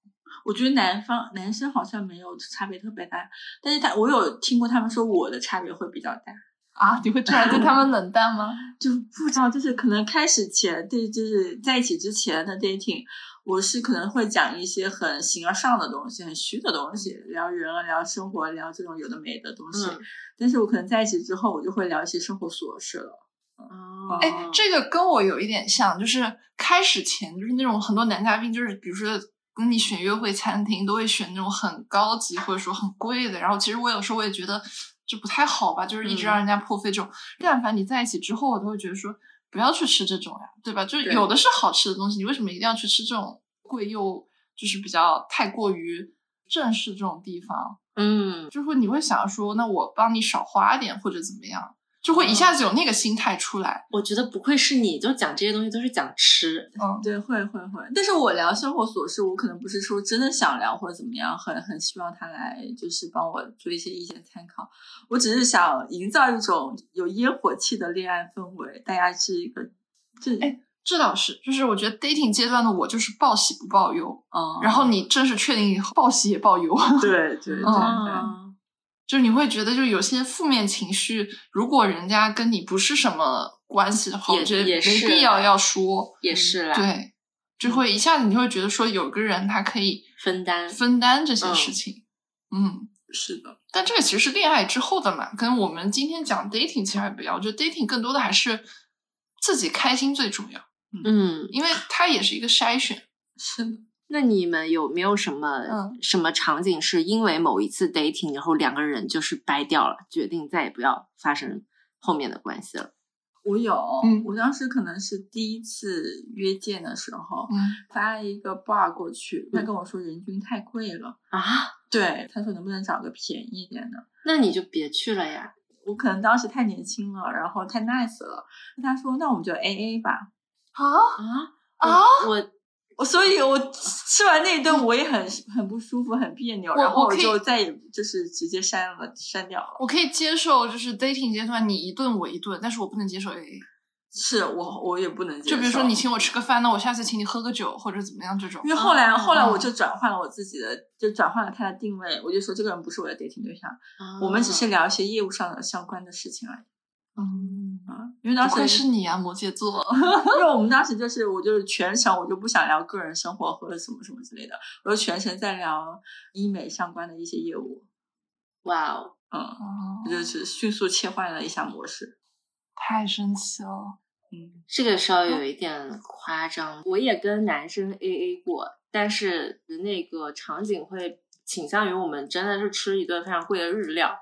我觉得男方男生好像没有差别特别大，但是他我有听过他们说我的差别会比较大。啊，你会突然对他们冷淡吗？就不知道，就是可能开始前对，就是在一起之前的 dating，我是可能会讲一些很形而上的东西，很虚的东西，聊人啊，聊生活，聊这种有的没的东西。嗯但是我可能在一起之后，我就会聊一些生活琐事了。哦哎，这个跟我有一点像，就是开始前就是那种很多男嘉宾，就是比如说跟你选约会餐厅，都会选那种很高级或者说很贵的。然后其实我有时候我也觉得这不太好吧，就是一直嗯让人家破费这种。但凡你在一起之后，我都会觉得说不要去吃这种呀，对吧？就是有的是好吃的东西，你为什么一定要去吃这种贵又就是比较太过于正式这种地方？嗯，就会你会想说，那我帮你少花点或者怎么样，就会一下子有那个心态出来。我觉得不愧是你，就讲这些东西都是讲吃。嗯，对，会会会。但是我聊生活琐事，我可能不是说真的想聊或者怎么样，很很希望他来就是帮我做一些意见参考。我只是想营造一种有烟火气的恋爱氛围，大家是一个这哎这倒是，就是我觉得 dating 阶段的我就是报喜不报忧，嗯，然后你正式确定以后报喜也报忧，对对对对，哦，就是你会觉得就有些负面情绪，如果人家跟你不是什么关系的话，我觉得没必要要说，也是啦，对，就会一下子你会觉得说有个人他可以分担。分担这些事情，嗯。是的，但这个其实是恋爱之后的嘛，跟我们今天讲 dating 其实还不一样。我觉得 dating 更多的还是自己开心最重要，嗯，因为它也是一个筛选。是的。那你们有没有什么、嗯什么场景是因为某一次 dating，然后两个人就是掰掉了，决定再也不要发生后面的关系了？我有，嗯我当时可能是第一次约见的时候，嗯发了一个 bar 过去，他跟我说人均太贵了，啊，对，他说能不能找个便宜一点的。那你就别去了呀。我可能当时太年轻了，然后太 nice 了，跟他说那我们就 A A 吧。啊啊啊！我我所以，我吃完那一顿我也很很不舒服，很别扭，然后我就再也就是直接删了删掉了。我可以接受，就是 dating 阶段你一顿我一顿，但是我不能接受 AA。是我我也不能接受。就比如说你请我吃个饭，那我下次请你喝个酒或者怎么样这种。因为后来、哦后来我就转换了我自己的，就转换了他的定位，我就说这个人不是我的 dating 对象，我们只是聊一些业务上的相关的事情而已。嗯，啊，因为当时是你啊，摩羯座。因为我们当时就是我就是全程我就不想聊个人生活或者什么什么之类的，我就全程在聊医美相关的一些业务。哇哦，嗯，哦就是迅速切换了一下模式。太生气了。嗯，这个稍微有一点夸张。我也跟男生 A A 过，但是那个场景会倾向于我们真的是吃一顿非常贵的日料。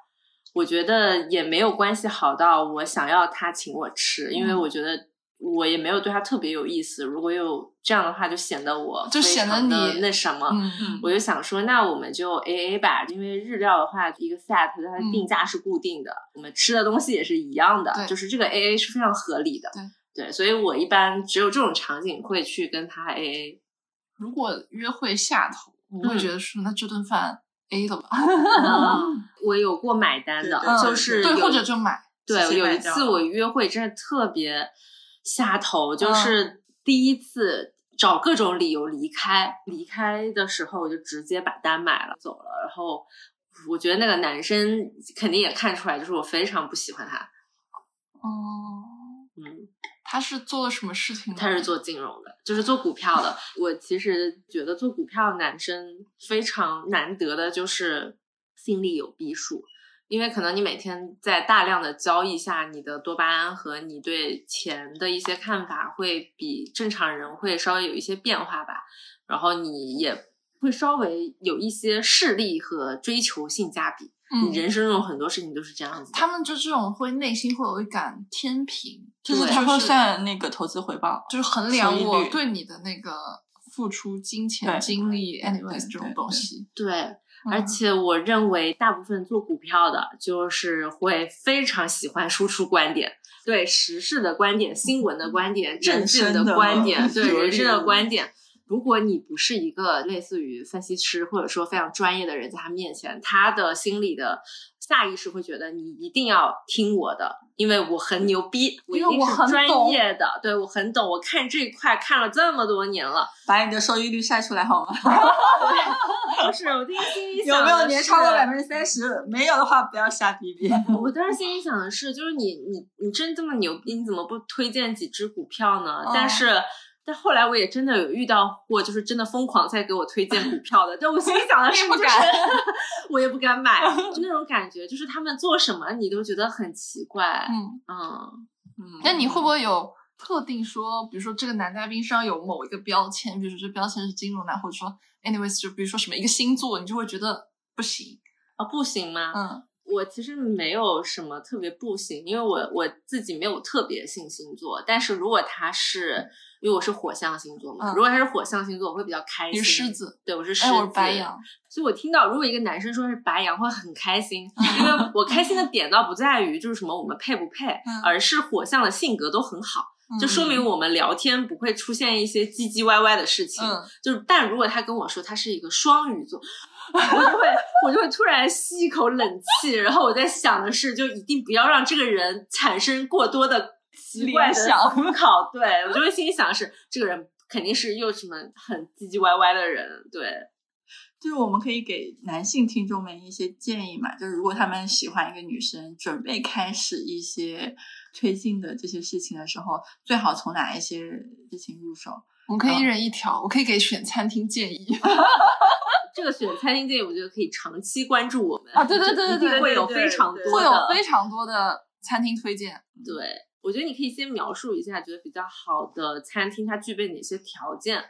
我觉得也没有关系好到我想要他请我吃，因为嗯我觉得我也没有对他特别有意思。如果有这样的话，就显得我就显得你那什么。嗯我就想说，那我们就 A A 吧，因为日料的话，一个 set 它的嗯定价是固定的，我们吃的东西也是一样的，就是这个 A A 是非常合理的。对对，所以我一般只有这种场景会去跟他 A A。如果约会下头，我会嗯觉得说，那这顿饭 A 了吧？我有过买单的，就是对或者就买。对，有一次我约会真的特别下头，就是第一次找各种理由离开，离开的时候我就直接把单买了走了，然后我觉得那个男生肯定也看出来，就是我非常不喜欢他，哦，他是做了什么事情？他是做金融的，就是做股票的。我其实觉得做股票的男生非常难得的就是心里有逼数，因为可能你每天在大量的交易下，你的多巴胺和你对钱的一些看法会比正常人会稍微有一些变化吧，然后你也会稍微有一些势力和追求性价比。嗯你人生中很多事情都是这样子的。他们就这种会内心会有一杆天平，就是他会算那个投资回报，就是衡量我对你的那个付出金钱、精力，anyways 这种对对东西。对，嗯而且我认为大部分做股票的，就是会非常喜欢输出观点，对时事的观点、新闻的观点、政治的观点，对人生的观点。如果你不是一个类似于分析师或者说非常专业的人，在他面前，他的心里的下意识会觉得你一定要听我的，因为我很牛逼，我一因为我定是专业的，对我很懂，我看这一块看了这么多年了，把你的收益率晒出来好吗？不是我第一心里有没有年超过百分之三十？没有的话，不要瞎逼逼。我当时心里想的是，就是你你你真这么牛逼，你怎么不推荐几只股票呢？哦但是。但后来我也真的有遇到过，就是真的疯狂在给我推荐股票的，但我心里想的 是，不敢 我也不敢买，就那种感觉，就是他们做什么你都觉得很奇怪，嗯，嗯，嗯那你会不会有特定说，比如说这个男嘉宾身上有某一个标签，比如说这标签是金融男，或者说 anyways 就比如说什么一个星座，你就会觉得不行。啊，不行吗？嗯我其实没有什么特别不行，因为我我自己没有特别信星座，但是如果他是，因为我是火象星座嘛，嗯如果他是火象星座，我会比较开心。你是狮子，对，我是狮哎，子，我是白羊。所以我听到如果一个男生说是白羊，会很开心，嗯因为 我开心的点倒不在于就是什么我们配不配，嗯而是火象的性格都很好，就说明我们聊天不会出现一些唧唧歪歪的事情。嗯，就是，但如果他跟我说他是一个双鱼座，我就会我就会突然吸一口冷气，然后我在想的是，就一定不要让这个人产生过多的奇怪的联想思考。对我就会心里想的是，这个人肯定是又什么很唧唧歪歪的人。对，就是我们可以给男性听众们一些建议嘛，就是如果他们喜欢一个女生，准备开始一些推进的这些事情的时候，最好从哪一些事情入手？我们可以一人一条，我可以给选餐厅建议。这个选餐厅建议，我觉得可以长期关注我们啊对对对对对会有非常多会有非常多的餐厅推荐。对。我觉得你可以先描述一下，觉得比较好的餐厅它具备哪些条件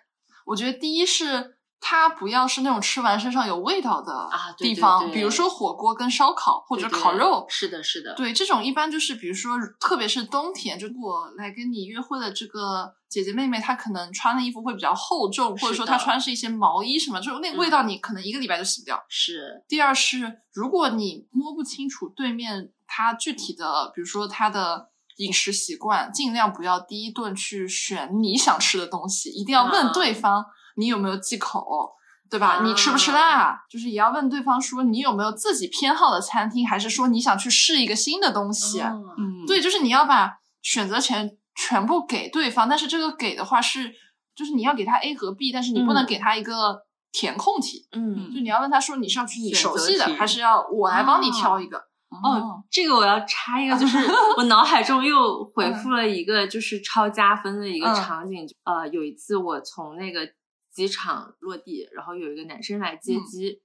我觉得第一是它不要是那种吃完身上有味道的啊地方，对比如说火锅跟烧烤或者烤肉。是的，是的，对，这种一般就是，比如说，特别是冬天，就我来跟你约会的这个姐姐妹妹，她可能穿的衣服会比较厚重，或者说她穿是一些毛衣什么，就那个味道，嗯你可能一个礼拜就洗不掉。是第二是，如果你摸不清楚对面它具体的，比如说它的饮食习惯，尽量不要第一顿去选你想吃的东西，一定要问啊对方你有没有忌口。对吧？啊你吃不吃辣？就是也要问对方说你有没有自己偏好的餐厅，还是说你想去试一个新的东西？哦嗯，对，就是你要把选择权全部给对方，但是这个给的话是，就是你要给他 A 和 B，但是你不能嗯给他一个填空题，嗯就你要问他说你是要去你熟悉的，还是要我来帮你挑一个？哦，这个我要插一个，就是 我脑海中又回复了一个就是超加分的一个嗯场景。呃，有一次我从那个机场落地，然后有一个男生来接嗯机，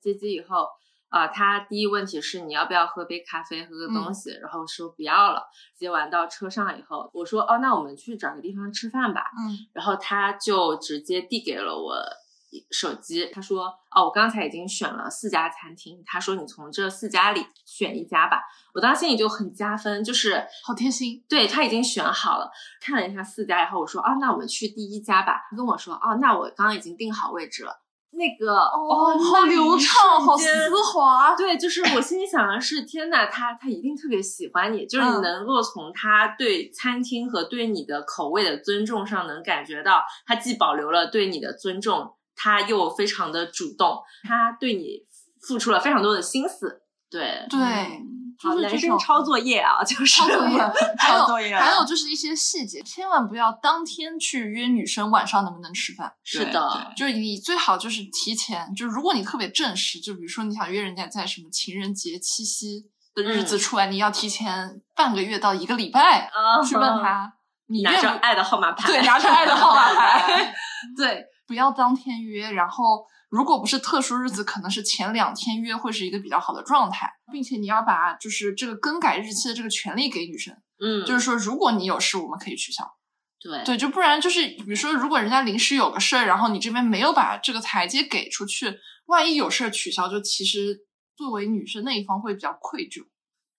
接机以后，啊、他第一问题是你要不要喝杯咖啡，喝个东嗯西，然后说不要了。接完到车上以后，我说哦，那我们去找个地方吃饭吧。嗯然后他就直接递给了我手机，他说：“哦，我刚才已经选了四家餐厅，他说你从这四家里选一家吧。”我当时心里就很加分，就是好贴心。对他已经选好了，看了一下四家以后，我说：“啊，那我们去第一家吧。”他跟我说：“哦，那我刚刚已经订好位置了。”那个哦好流畅，好丝滑。对，就是我心里想的是，天呐，他他一定特别喜欢你，就是你嗯能够从他对餐厅和对你的口味的尊重上，能感觉到他既保留了对你的尊重，他又非常的主动，他对你付出了非常多的心思。对，对，好，就是男生抄作业啊，就是抄作业，还有抄作业还有就是一些细节，千万不要当天去约女生晚上能不能吃饭。是的，就是你最好就是提前，就如果你特别正式，就比如说你想约人家在什么情人节、七夕的日子嗯出来，你要提前半个月到一个礼拜啊去问他，你拿着爱的号码牌，对，拿着爱的号码牌，对，不要当天约。然后，如果不是特殊日子，可能是前两天约会是一个比较好的状态，并且你要把就是这个更改日期的这个权利给女生，嗯，就是说，如果你有事，我们可以取消。对对，就不然就是比如说，如果人家临时有个事儿，然后你这边没有把这个台阶给出去，万一有事儿取消，就其实作为女生那一方会比较愧疚。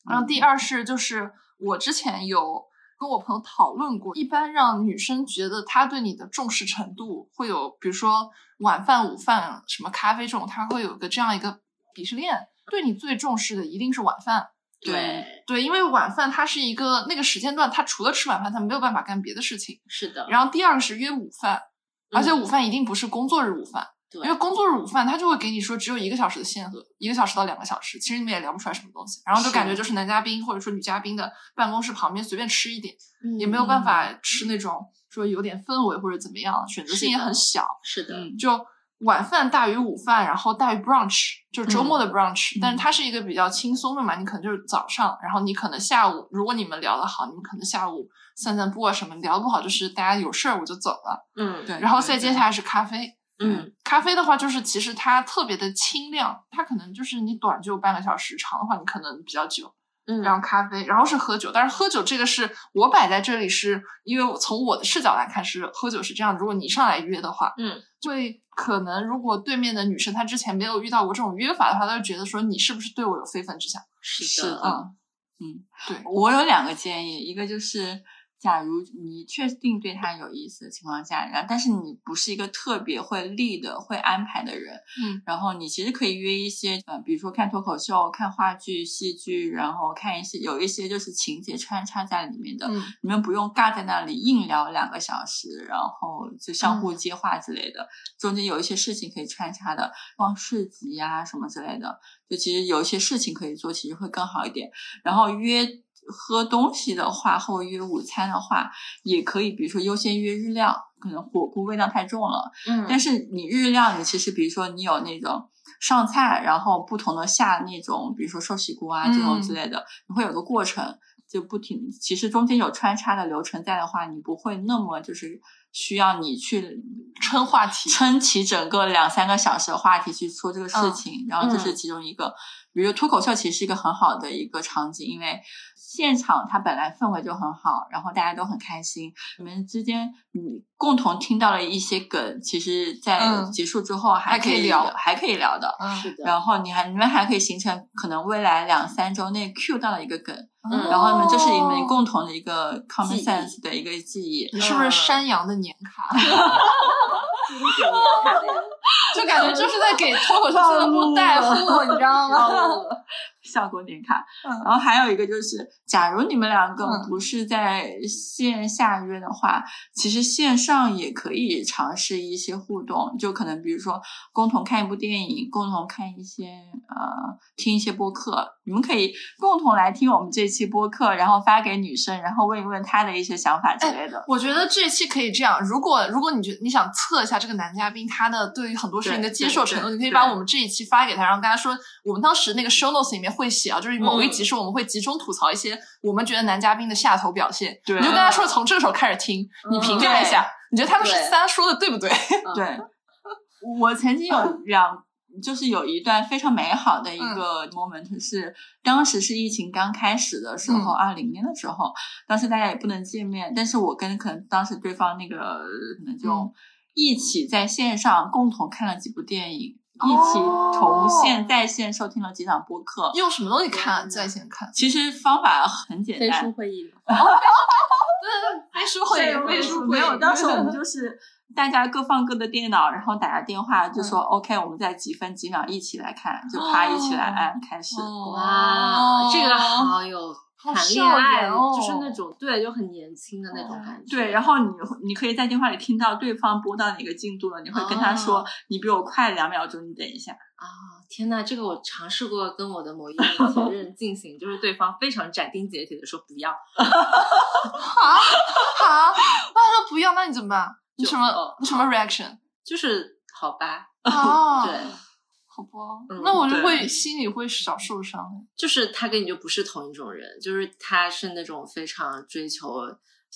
然后第二是就是我之前有跟我朋友讨论过，一般让女生觉得她对你的重视程度会有，比如说晚饭、午饭、什么咖啡这种，她会有个这样一个鄙视链。对你最重视的一定是晚饭，对，对，因为晚饭它是一个那个时间段，他除了吃晚饭，他没有办法干别的事情。是的，然后第二个是约午饭，而且嗯午饭一定不是工作日午饭，对。因为工作日午饭他就会给你说只有一个小时的限额，一个小时到两个小时，其实你们也聊不出来什么东西，然后就感觉就是男嘉宾或者说女嘉宾的办公室旁边随便吃一点，也没有办法吃那种说有点氛围或者怎么样，选择性也很小，是的，嗯就晚饭大于午饭，然后大于 brunch，就是周末的 brunch，、但是嗯。它是一个比较轻松的嘛，你可能就是早上，然后你可能下午，如果你们聊得好，你们可能下午散散步啊什么，聊得不好就是大家有事儿我就走了，嗯，对，然后再接下来是咖啡。嗯，咖啡的话，就是其实它特别的清亮，它可能就是你短就半个小时，长的话你可能比较久。嗯，然后咖啡，然后是喝酒，但是喝酒这个是我摆在这里是，因为我从我的视角来看是喝酒是这样，如果你上来约的话，嗯，会可能如果对面的女生她之前没有遇到过这种约法的话，她就觉得说你是不是对我有非分之想？是是的，嗯嗯，对，我有两个建议，一个就是，假如你确定对他有意思的情况下，然后但是你不是一个特别会立的、会安排的人，嗯，然后你其实可以约一些，呃，比如说看脱口秀、看话剧、戏剧，然后看一些有一些就是情节穿插在里面的，嗯。你们不用尬在那里硬聊两个小时，然后就相嗯。互接话之类的，中间有一些事情可以穿插的，逛市集呀、什么之类的，就其实有一些事情可以做，其实会更好一点。然后约喝东西的话，或约午餐的话，也可以，比如说优先约日料，可能火锅味道太重了，嗯，但是你日料，你其实比如说你有那种上菜，然后不同的下那种，比如说寿喜锅啊这种之类的，你会有个过程，就不停。其实中间有穿插的流程在的话，你不会那么就是需要你去撑话题撑起整个两三个小时的话题去说这个事嗯情。然后这是其中一个，比如说脱口秀其实是一个很好的一个场景，因为现场它本来氛围就很好，然后大家都很开心，你们之间你共同听到了一些梗，其实在嗯结束之后还还可以聊还可以聊的。嗯是的，然后你还你们还可以形成可能未来两三周内 Q 到了一个梗，嗯然后你们这是你们哦共同的一个 common sense 的一个记忆。你是不是山羊的年卡？惊险年卡的呀，就感觉就是在给脱口秀俱乐部带货，你知道吗？效果点卡。嗯然后还有一个就是，假如你们两个嗯不是在线下约的话，其实线上也可以尝试一些互动，就可能比如说共同看一部电影，共同看一些呃听一些播客，你们可以共同来听我们这期播客，然后发给女生，然后问一问她的一些想法之类的。我觉得这期可以这样，如果如果你觉得你想测一下这个男嘉宾他的对于很多事情的接受程度，你可以把我们这一期发给他，然后跟他说，我们当时那个 show notes 里面会写啊，就是某一集是我们会集中吐槽一些我们觉得男嘉宾的下头表现，对。你就跟他说从这个时候开始听，你评价一下，你觉得他们是对。三说的对不对？对，我曾经有 两，就是有一段非常美好的一嗯。个 moment，是、当时是疫情刚开始的时候，嗯。二零、年的时候，当时大家也不能见面，但是我跟可能当时对方那个可能就嗯一起在线上共同看了几部电影。一起哦同线在线收听了几场播客，用什么东西看？在线看？其实方法很简飞单，书会议嘛，飞书会议，飞书会议没有，当时我们 就是大家各放各的电脑，然后打个电话，就说、OK，我们在几分几秒一起来看，就啪一起来按开始。哦哇，这个好有好谈恋爱，哦就是那种对，就很年轻的那种感觉。对，然后你 你可以在电话里听到对方播到哪个进度了，你会跟他说、哦你比我快两秒钟，你等一下。啊，天呐，这个我尝试过跟我的某一个前任 进行，就是对方非常斩钉截铁的说不要，啊啊！那他说不要，那你怎么办？你什么哦你什么 reaction？就是好吧，哦，对，好吧嗯，那我就会心里会少受伤。就是他跟你就不是同一种人，就是他是那种非常追求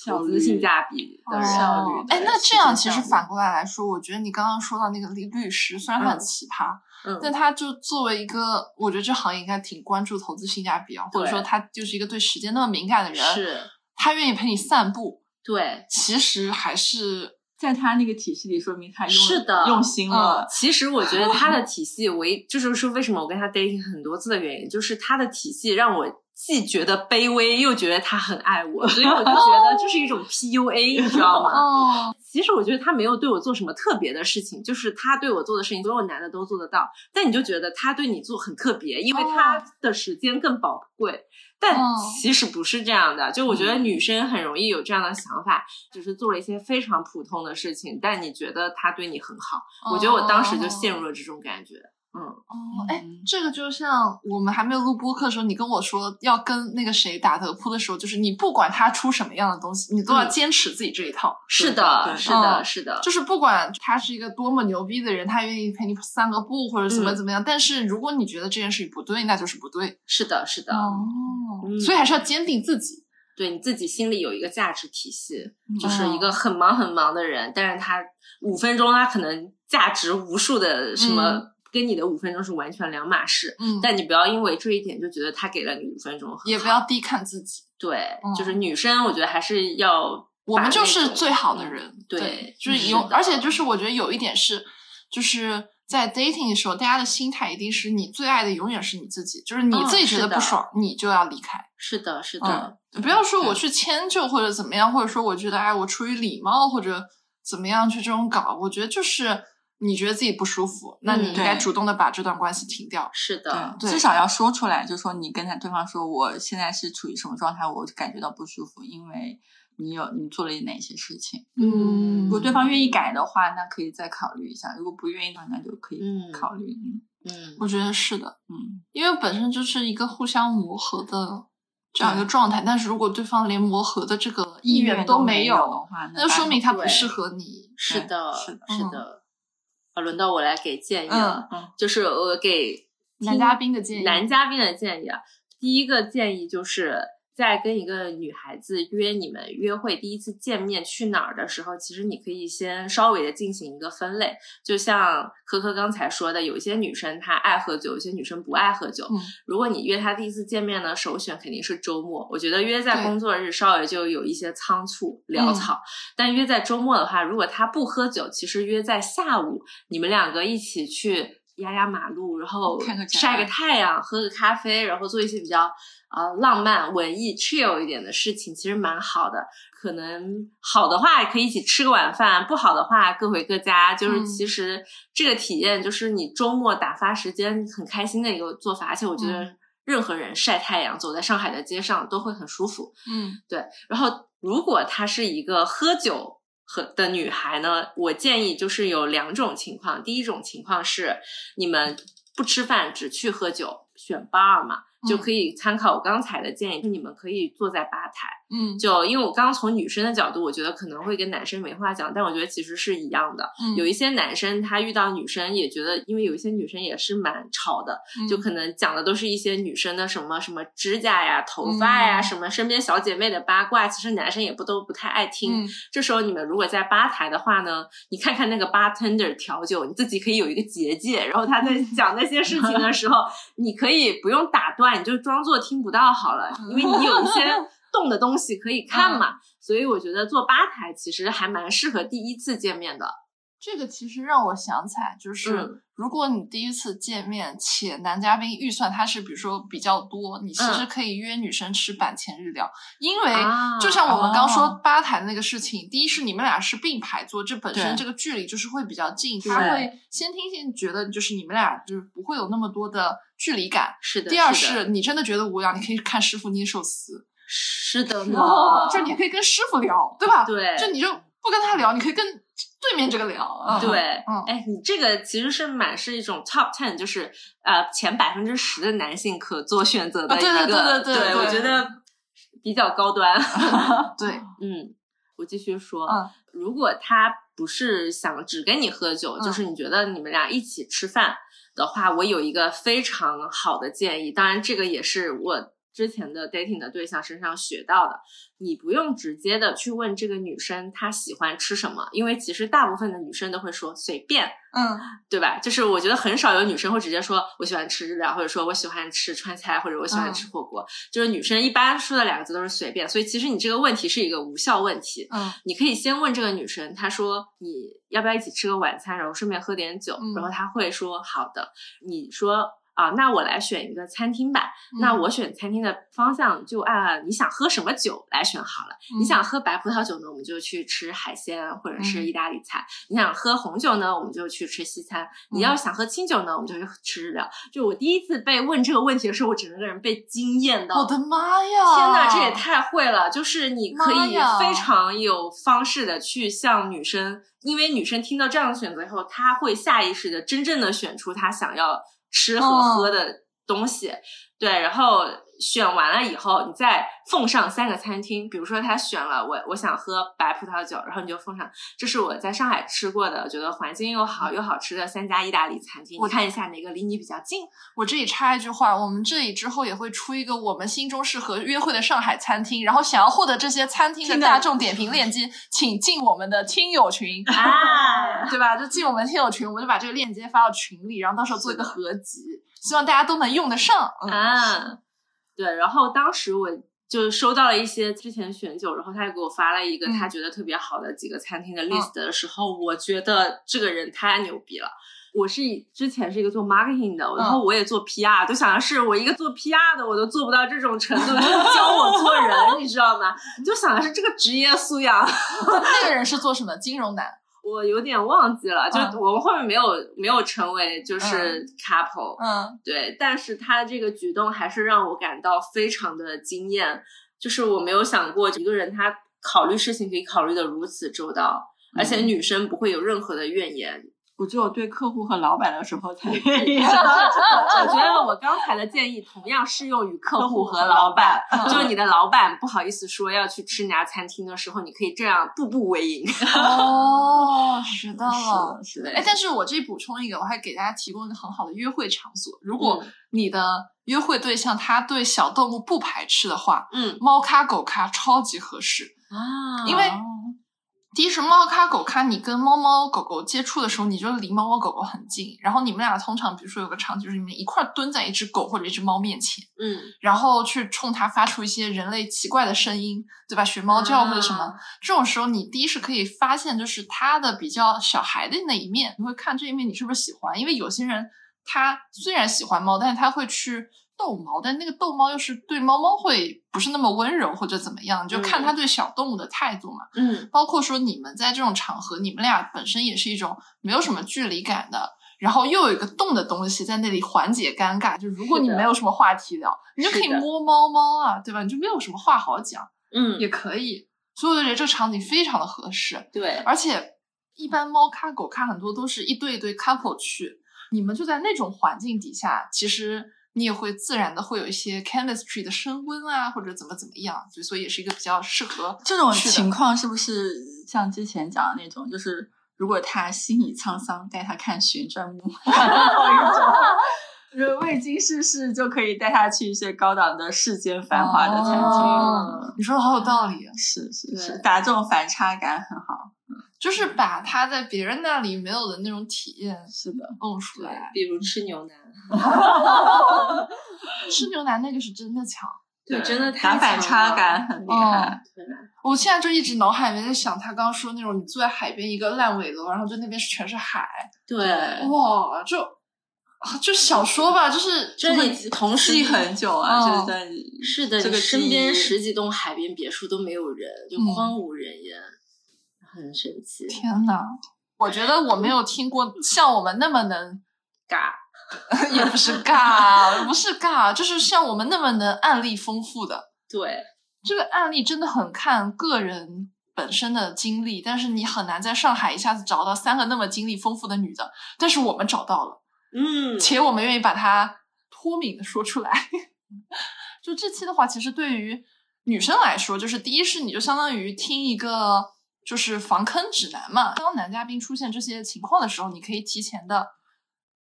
投资性价比的人。效率哎，对那这样其实反过来来说，我觉得你刚刚说到那个律律师，虽然他很嗯奇葩，嗯，但他就作为一个，我觉得这行业应该挺关注投资性价比啊，或者说他就是一个对时间那么敏感的人，是，他愿意陪你散步，对，其实还是在他那个体系里，说明他用是的用心了。其实我觉得他的 体系，唯就是说为什么我跟他 dating 很多次的原因，就是他的体系让我既觉得卑微，又觉得他很爱我，所以我就觉得这是一种 PUA，你知道吗？哦，其实我觉得他没有对我做什么特别的事情，就是他对我做的事情，所有男的都做得到，但你就觉得他对你做很特别，因为他的时间更宝贵。但哦其实不是这样的，就我觉得女生很容易有这样的想法，只是做了一些非常普通的事情，但你觉得他对你很好。我觉得我当时就陷入了这种感觉。嗯，哦，哎嗯，这个就像我们还没有录播课的时候，你跟我说要跟那个谁打德扑的时候，就是你不管他出什么样的东西，你都要嗯坚持自己这一套。是的，是的，嗯是的，就是不管他是一个多么牛逼的人，他愿意陪你散个步或者怎么嗯怎么样，但是如果你觉得这件事情不对，那就是不对。是的，是的。哦嗯所以还是要坚定自己。对你自己心里有一个价值体系，嗯就是一个很忙很忙的人，但是他五分钟他可能价值无数的什么，嗯跟你的五分钟是完全两码事。嗯，但你不要因为这一点就觉得他给了你五分钟，也不要低看自己。对，嗯就是女生，我觉得还是要我们就是最好的人，对就是有，是而且就是我觉得有一点是，就是在 dating 的时候，大家的心态一定是你最爱的永远是你自己，就是你嗯自己觉得不爽，你就要离开。是的，是的，嗯，不要说我去迁就或者怎么样，或者说我觉得哎，我出于礼貌或者怎么样去这种搞，我觉得就是你觉得自己不舒服，那你应该主动的把这段关系停掉。是的，对至少要说出来，就说你跟他对方说，我现在是处于什么状态，我感觉到不舒服，因为你有你做了哪些事情。嗯如果对方愿意改的话，那可以再考虑一下；如果不愿意的话，那就可以嗯考虑。嗯嗯，我觉得是的，嗯，因为本身就是一个互相磨合的这样一个状态，但是如果对方连磨合的这个意愿都没有的话，那就说明他不适合你。是的，是的嗯是的。啊，轮到我来给建议了，嗯。就是我给男嘉宾的建议，男嘉宾的建议啊，第一个建议就是在跟一个女孩子约你们约会第一次见面去哪儿的时候，其实你可以先稍微的进行一个分类，就像科科刚才说的，有一些女生她爱喝酒，有些女生不爱喝酒。嗯如果你约她第一次见面呢，首选肯定是周末。我觉得约在工作日稍微就有一些仓促潦嗯草，但约在周末的话，如果她不喝酒，其实约在下午，你们两个一起去压压马路，然后晒个太阳，喝个咖啡，然后做一些比较呃浪漫、文艺、chill 一点的事情，其实蛮好的。可能好的话可以一起吃个晚饭，不好的话各回各家。就是嗯其实这个体验就是你周末打发时间很开心的一个做法，而且我觉得嗯任何人晒太阳，走在上海的街上都会很舒服。嗯对，然后如果他是一个喝酒和的女孩呢，我建议就是有两种情况。第一种情况是你们不吃饭，只去喝酒，选 bar 嘛，就嗯可以参考我刚才的建议，就你们可以坐在吧台。嗯就因为我刚刚从女生的角度，我觉得可能会跟男生没话讲，但我觉得其实是一样的。嗯有一些男生他遇到女生也觉得，因为有一些女生也是蛮吵的，嗯就可能讲的都是一些女生的什么什么指甲呀、头发呀，嗯什么身边小姐妹的八卦，其实男生也不都不太爱听。嗯这时候你们如果在吧台的话呢，你看看那个 bartender 调酒，你自己可以有一个结界，然后他在讲那些事情的时候，你可以不用打断，你就装作听不到好了，因为你有一些动的东西可以看嘛。所以我觉得做吧台其实还蛮适合第一次见面的。这个其实让我想起来，就是、嗯。如果你第一次见面，且男嘉宾预算他是比如说比较多，你其实嗯。可以约女生吃板前日料，因为啊就像我们刚说哦。吧台的那个事情，第一是你们俩是并排坐，这本身这个距离就是会比较近，对他会先听先觉得就是你们俩就是不会有那么多的距离感。是的，第二是你真的觉得无聊，你可以看师傅捏寿司，是的 呢，就你可以跟师傅聊，对吧？对。就你就不跟他聊，你可以跟对面这个聊。啊对，嗯哎，你这个其实是满是一种 top ten，就是呃前百分之十的男性可做选择的一个，对对对对我觉得比较高端。对，嗯，我继续说，嗯如果他不是想只跟你喝酒，嗯就是你觉得你们俩一起吃饭的话，我有一个非常好的建议，当然这个也是我之前的 dating 的对象身上学到的。你不用直接的去问这个女生她喜欢吃什么，因为其实大部分的女生都会说随便，嗯对吧？就是我觉得很少有女生会直接说我喜欢吃日料，或者说我喜欢吃川菜，或者我喜欢吃火锅。就是女生一般说的两个字都是随便，所以其实你这个问题是一个无效问题。嗯你可以先问这个女生，她说你要不要一起吃个晚餐，然后顺便喝点酒，嗯然后她会说好的。你说啊，那我来选一个餐厅吧。嗯那我选餐厅的方向就按你想喝什么酒来选好了。嗯你想喝白葡萄酒呢，我们就去吃海鲜或者是嗯意大利菜；你想喝红酒呢，我们就去吃西餐；你要想喝清酒呢，我们就去吃日料。就我第一次被问这个问题的时候，我整个人被惊艳到。我的妈呀！天呐，这也太会了！就是你可以非常有方式的去向女生，因为女生听到这样的选择以后，她会下意识的真正的选出她想要吃和喝的东西。对，然后选完了以后，你再奉上三个餐厅，比如说他选了我我想喝白葡萄酒，然后你就奉上，这是我在上海吃过的，觉得环境又好又好吃的三家意大利餐厅，我看一下哪个离你比较近。我这里插一句话，我们这里之后也会出一个我们心中适合约会的上海餐厅，然后想要获得这些餐厅的大众点评链接，请进我们的听友群。啊对吧？就进我们听友群，我们就把这个链接发到群里，然后到时候做一个合集，希望大家都能用得上。嗯啊，对，然后当时我就收到了一些之前选酒，然后他也给我发了一个嗯他觉得特别好的几个餐厅的 list 的时候，我觉得这个人太牛逼了。我是以之前是一个做 marketing 的，然后我也做 PR，就想的是我一个做 PR 的我都做不到这种程度，就 教我做人，你知道吗？你就想的是这个职业素养。那个人是做什么？金融男。我有点忘记了，就嗯。我们后面没有没有成为就是 couple，、嗯。对，但是他这个举动还是让我感到非常的惊艳，就是我没有想过一个人他考虑事情可以考虑的如此周到，而且女生不会有任何的怨言。我只有对客户和老板的时候才愿意。我 觉得我刚才的建议同样适用于客户和老板，就是你的老板不好意思说要去吃你家餐厅的时候，你可以这样步步为营。哦，知道了。是的，哎，但是我这里补充一个，我还给大家提供一个很好的约会场所。如果嗯你的约会对象他对小动物不排斥的话，嗯猫咖狗咖超级合适。啊因为第一是猫咖狗咖，你跟猫猫狗狗接触的时候，你就离猫猫狗狗很近，然后你们俩通常比如说有个场景，就是你们一块儿蹲在一只狗或者一只猫面前，嗯然后去冲它发出一些人类奇怪的声音，对吧？学猫叫或者什么，啊这种时候你第一是可以发现就是它的比较小孩的那一面，你会看这一面你是不是喜欢？因为有些人他虽然喜欢猫，但是他会去逗猫，但那个逗猫又是对猫猫会不是那么温柔或者怎么样，就看他对小动物的态度嘛。嗯包括说你们在这种场合，你们俩本身也是一种没有什么距离感的，然后又有一个动的东西在那里缓解尴尬。就如果你没有什么话题聊，你就可以摸猫猫啊，对吧？你就没有什么话好讲，嗯，也可以。所以我就觉得这个场景非常的合适。对，而且一般猫咖、狗咖很多都是一对一对 couple 去，你们就在那种环境底下，其实你也会自然的会有一些 chemistry 的升温啊，或者怎么怎么样，所以也是一个比较适合这种情况是不是像之前讲的那种，就是如果他心已沧桑，带他看旋转木马，然后一种就是未经世事就可以带他去一些高档的世间繁华的餐厅。哦你说的好有道理，是是对是，打这种反差感很好。就是把他在别人那里没有的那种体验是的，蹦出来。，比如吃牛腩，吃牛腩那个是真的强，对，真的太打反差感。很厉害。对，我现在就一直脑海里面在想他刚刚说那种，你坐在海边一个烂尾楼，然后就那边是全是海，对，哇，就啊就小说吧，就是这会你同时很久啊，哦就是在是的，这个你身边十几栋海边别墅都没有人，就嗯荒无人烟，很神奇。天呐，我觉得我没有听过 像我们那么能尬，也不是尬，不是尬，就是像我们那么能案例丰富的。对，这个案例真的很看个人本身的经历，但是你很难在上海一下子找到三个那么经历丰富的女的，但是我们找到了，嗯，且我们愿意把它脱敏的说出来。就这期的话，其实对于女生来说，就是第一是你就相当于听一个就是防坑指南嘛。当男嘉宾出现这些情况的时候，你可以提前的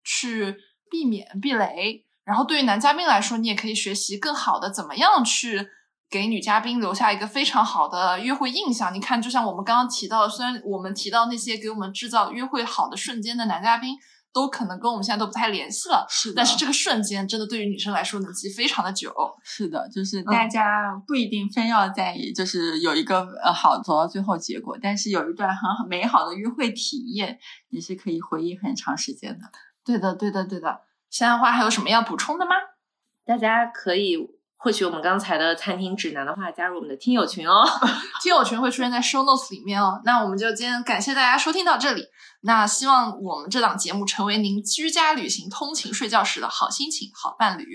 去避免避雷。然后对于男嘉宾来说，你也可以学习更好的怎么样去给女嘉宾留下一个非常好的约会印象。你看，就像我们刚刚提到，虽然我们提到那些给我们制造约会好的瞬间的男嘉宾，都可能跟我们现在都不太联系了。是的，但是这个瞬间真的对于女生来说能记非常的久。是的，就是嗯大家不一定非要在意，就是有一个呃好走到最后结果，但是有一段很好美好的约会体验，你是可以回忆很长时间的。对的，对的，对的。现在的话还有什么要补充的吗？大家可以获取我们刚才的餐厅指南的话，加入我们的听友群哦。听友群会出现在 show notes 里面哦。那我们就今天感谢大家收听到这里。那希望我们这档节目成为您居家旅行、通勤、睡觉时的好心情、好伴侣。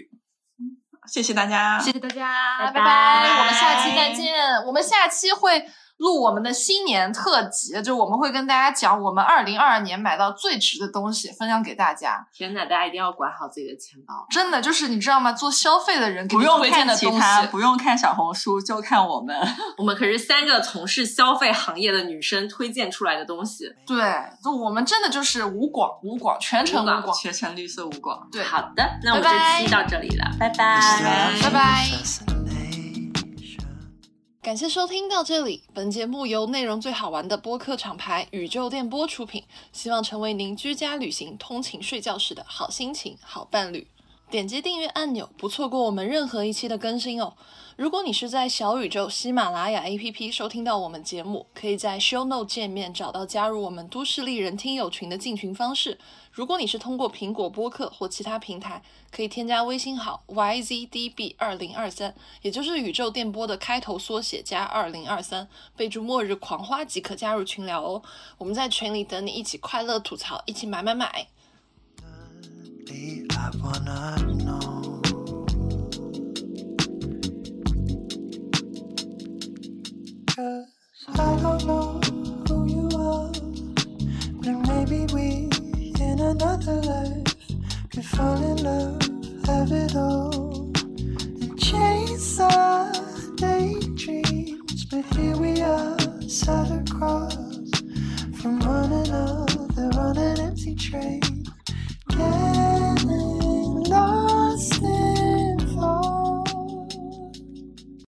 谢谢大家，谢谢大家，拜拜拜我们下期再见。我们下期会录我们的新年特辑，就我们会跟大家讲我们二零二二年买到最值的东西，分享给大家。天哪，大家一定要管好自己的钱包。真的就是你知道吗？做消费的人给不用你推荐看的东其他，西，不用看小红书，就看我们。我们可是三个从事消费行业的女生推荐出来的东西。对，就我们真的就是无广无广，全程无广无广。全程绿色无广。对，好的，那我们这期到这里了，拜拜。拜拜。感谢收听到这里，本节目由内容最好玩的播客厂牌宇宙电波出品，希望成为您居家旅行、通勤睡觉时的好心情、好伴侣。点击订阅按钮，不错过我们任何一期的更新哦。如果你是在小宇宙、喜马拉雅 APP 收听到我们节目，可以在 Show Note 界面找到加入我们都市丽人听友群的进群方式。如果你是通过苹果播客或其他平台，可以添加微信号 yzdb 二零二三，也就是宇宙电波的开头缩写加二零二三，备注末日狂花即可加入群聊哦。我们在群里等你一起快乐吐槽，一起买买买。another life, could fall in love, have it all, and chase our daydreams. But here we are, sat across from one another on an empty train, getting lost in.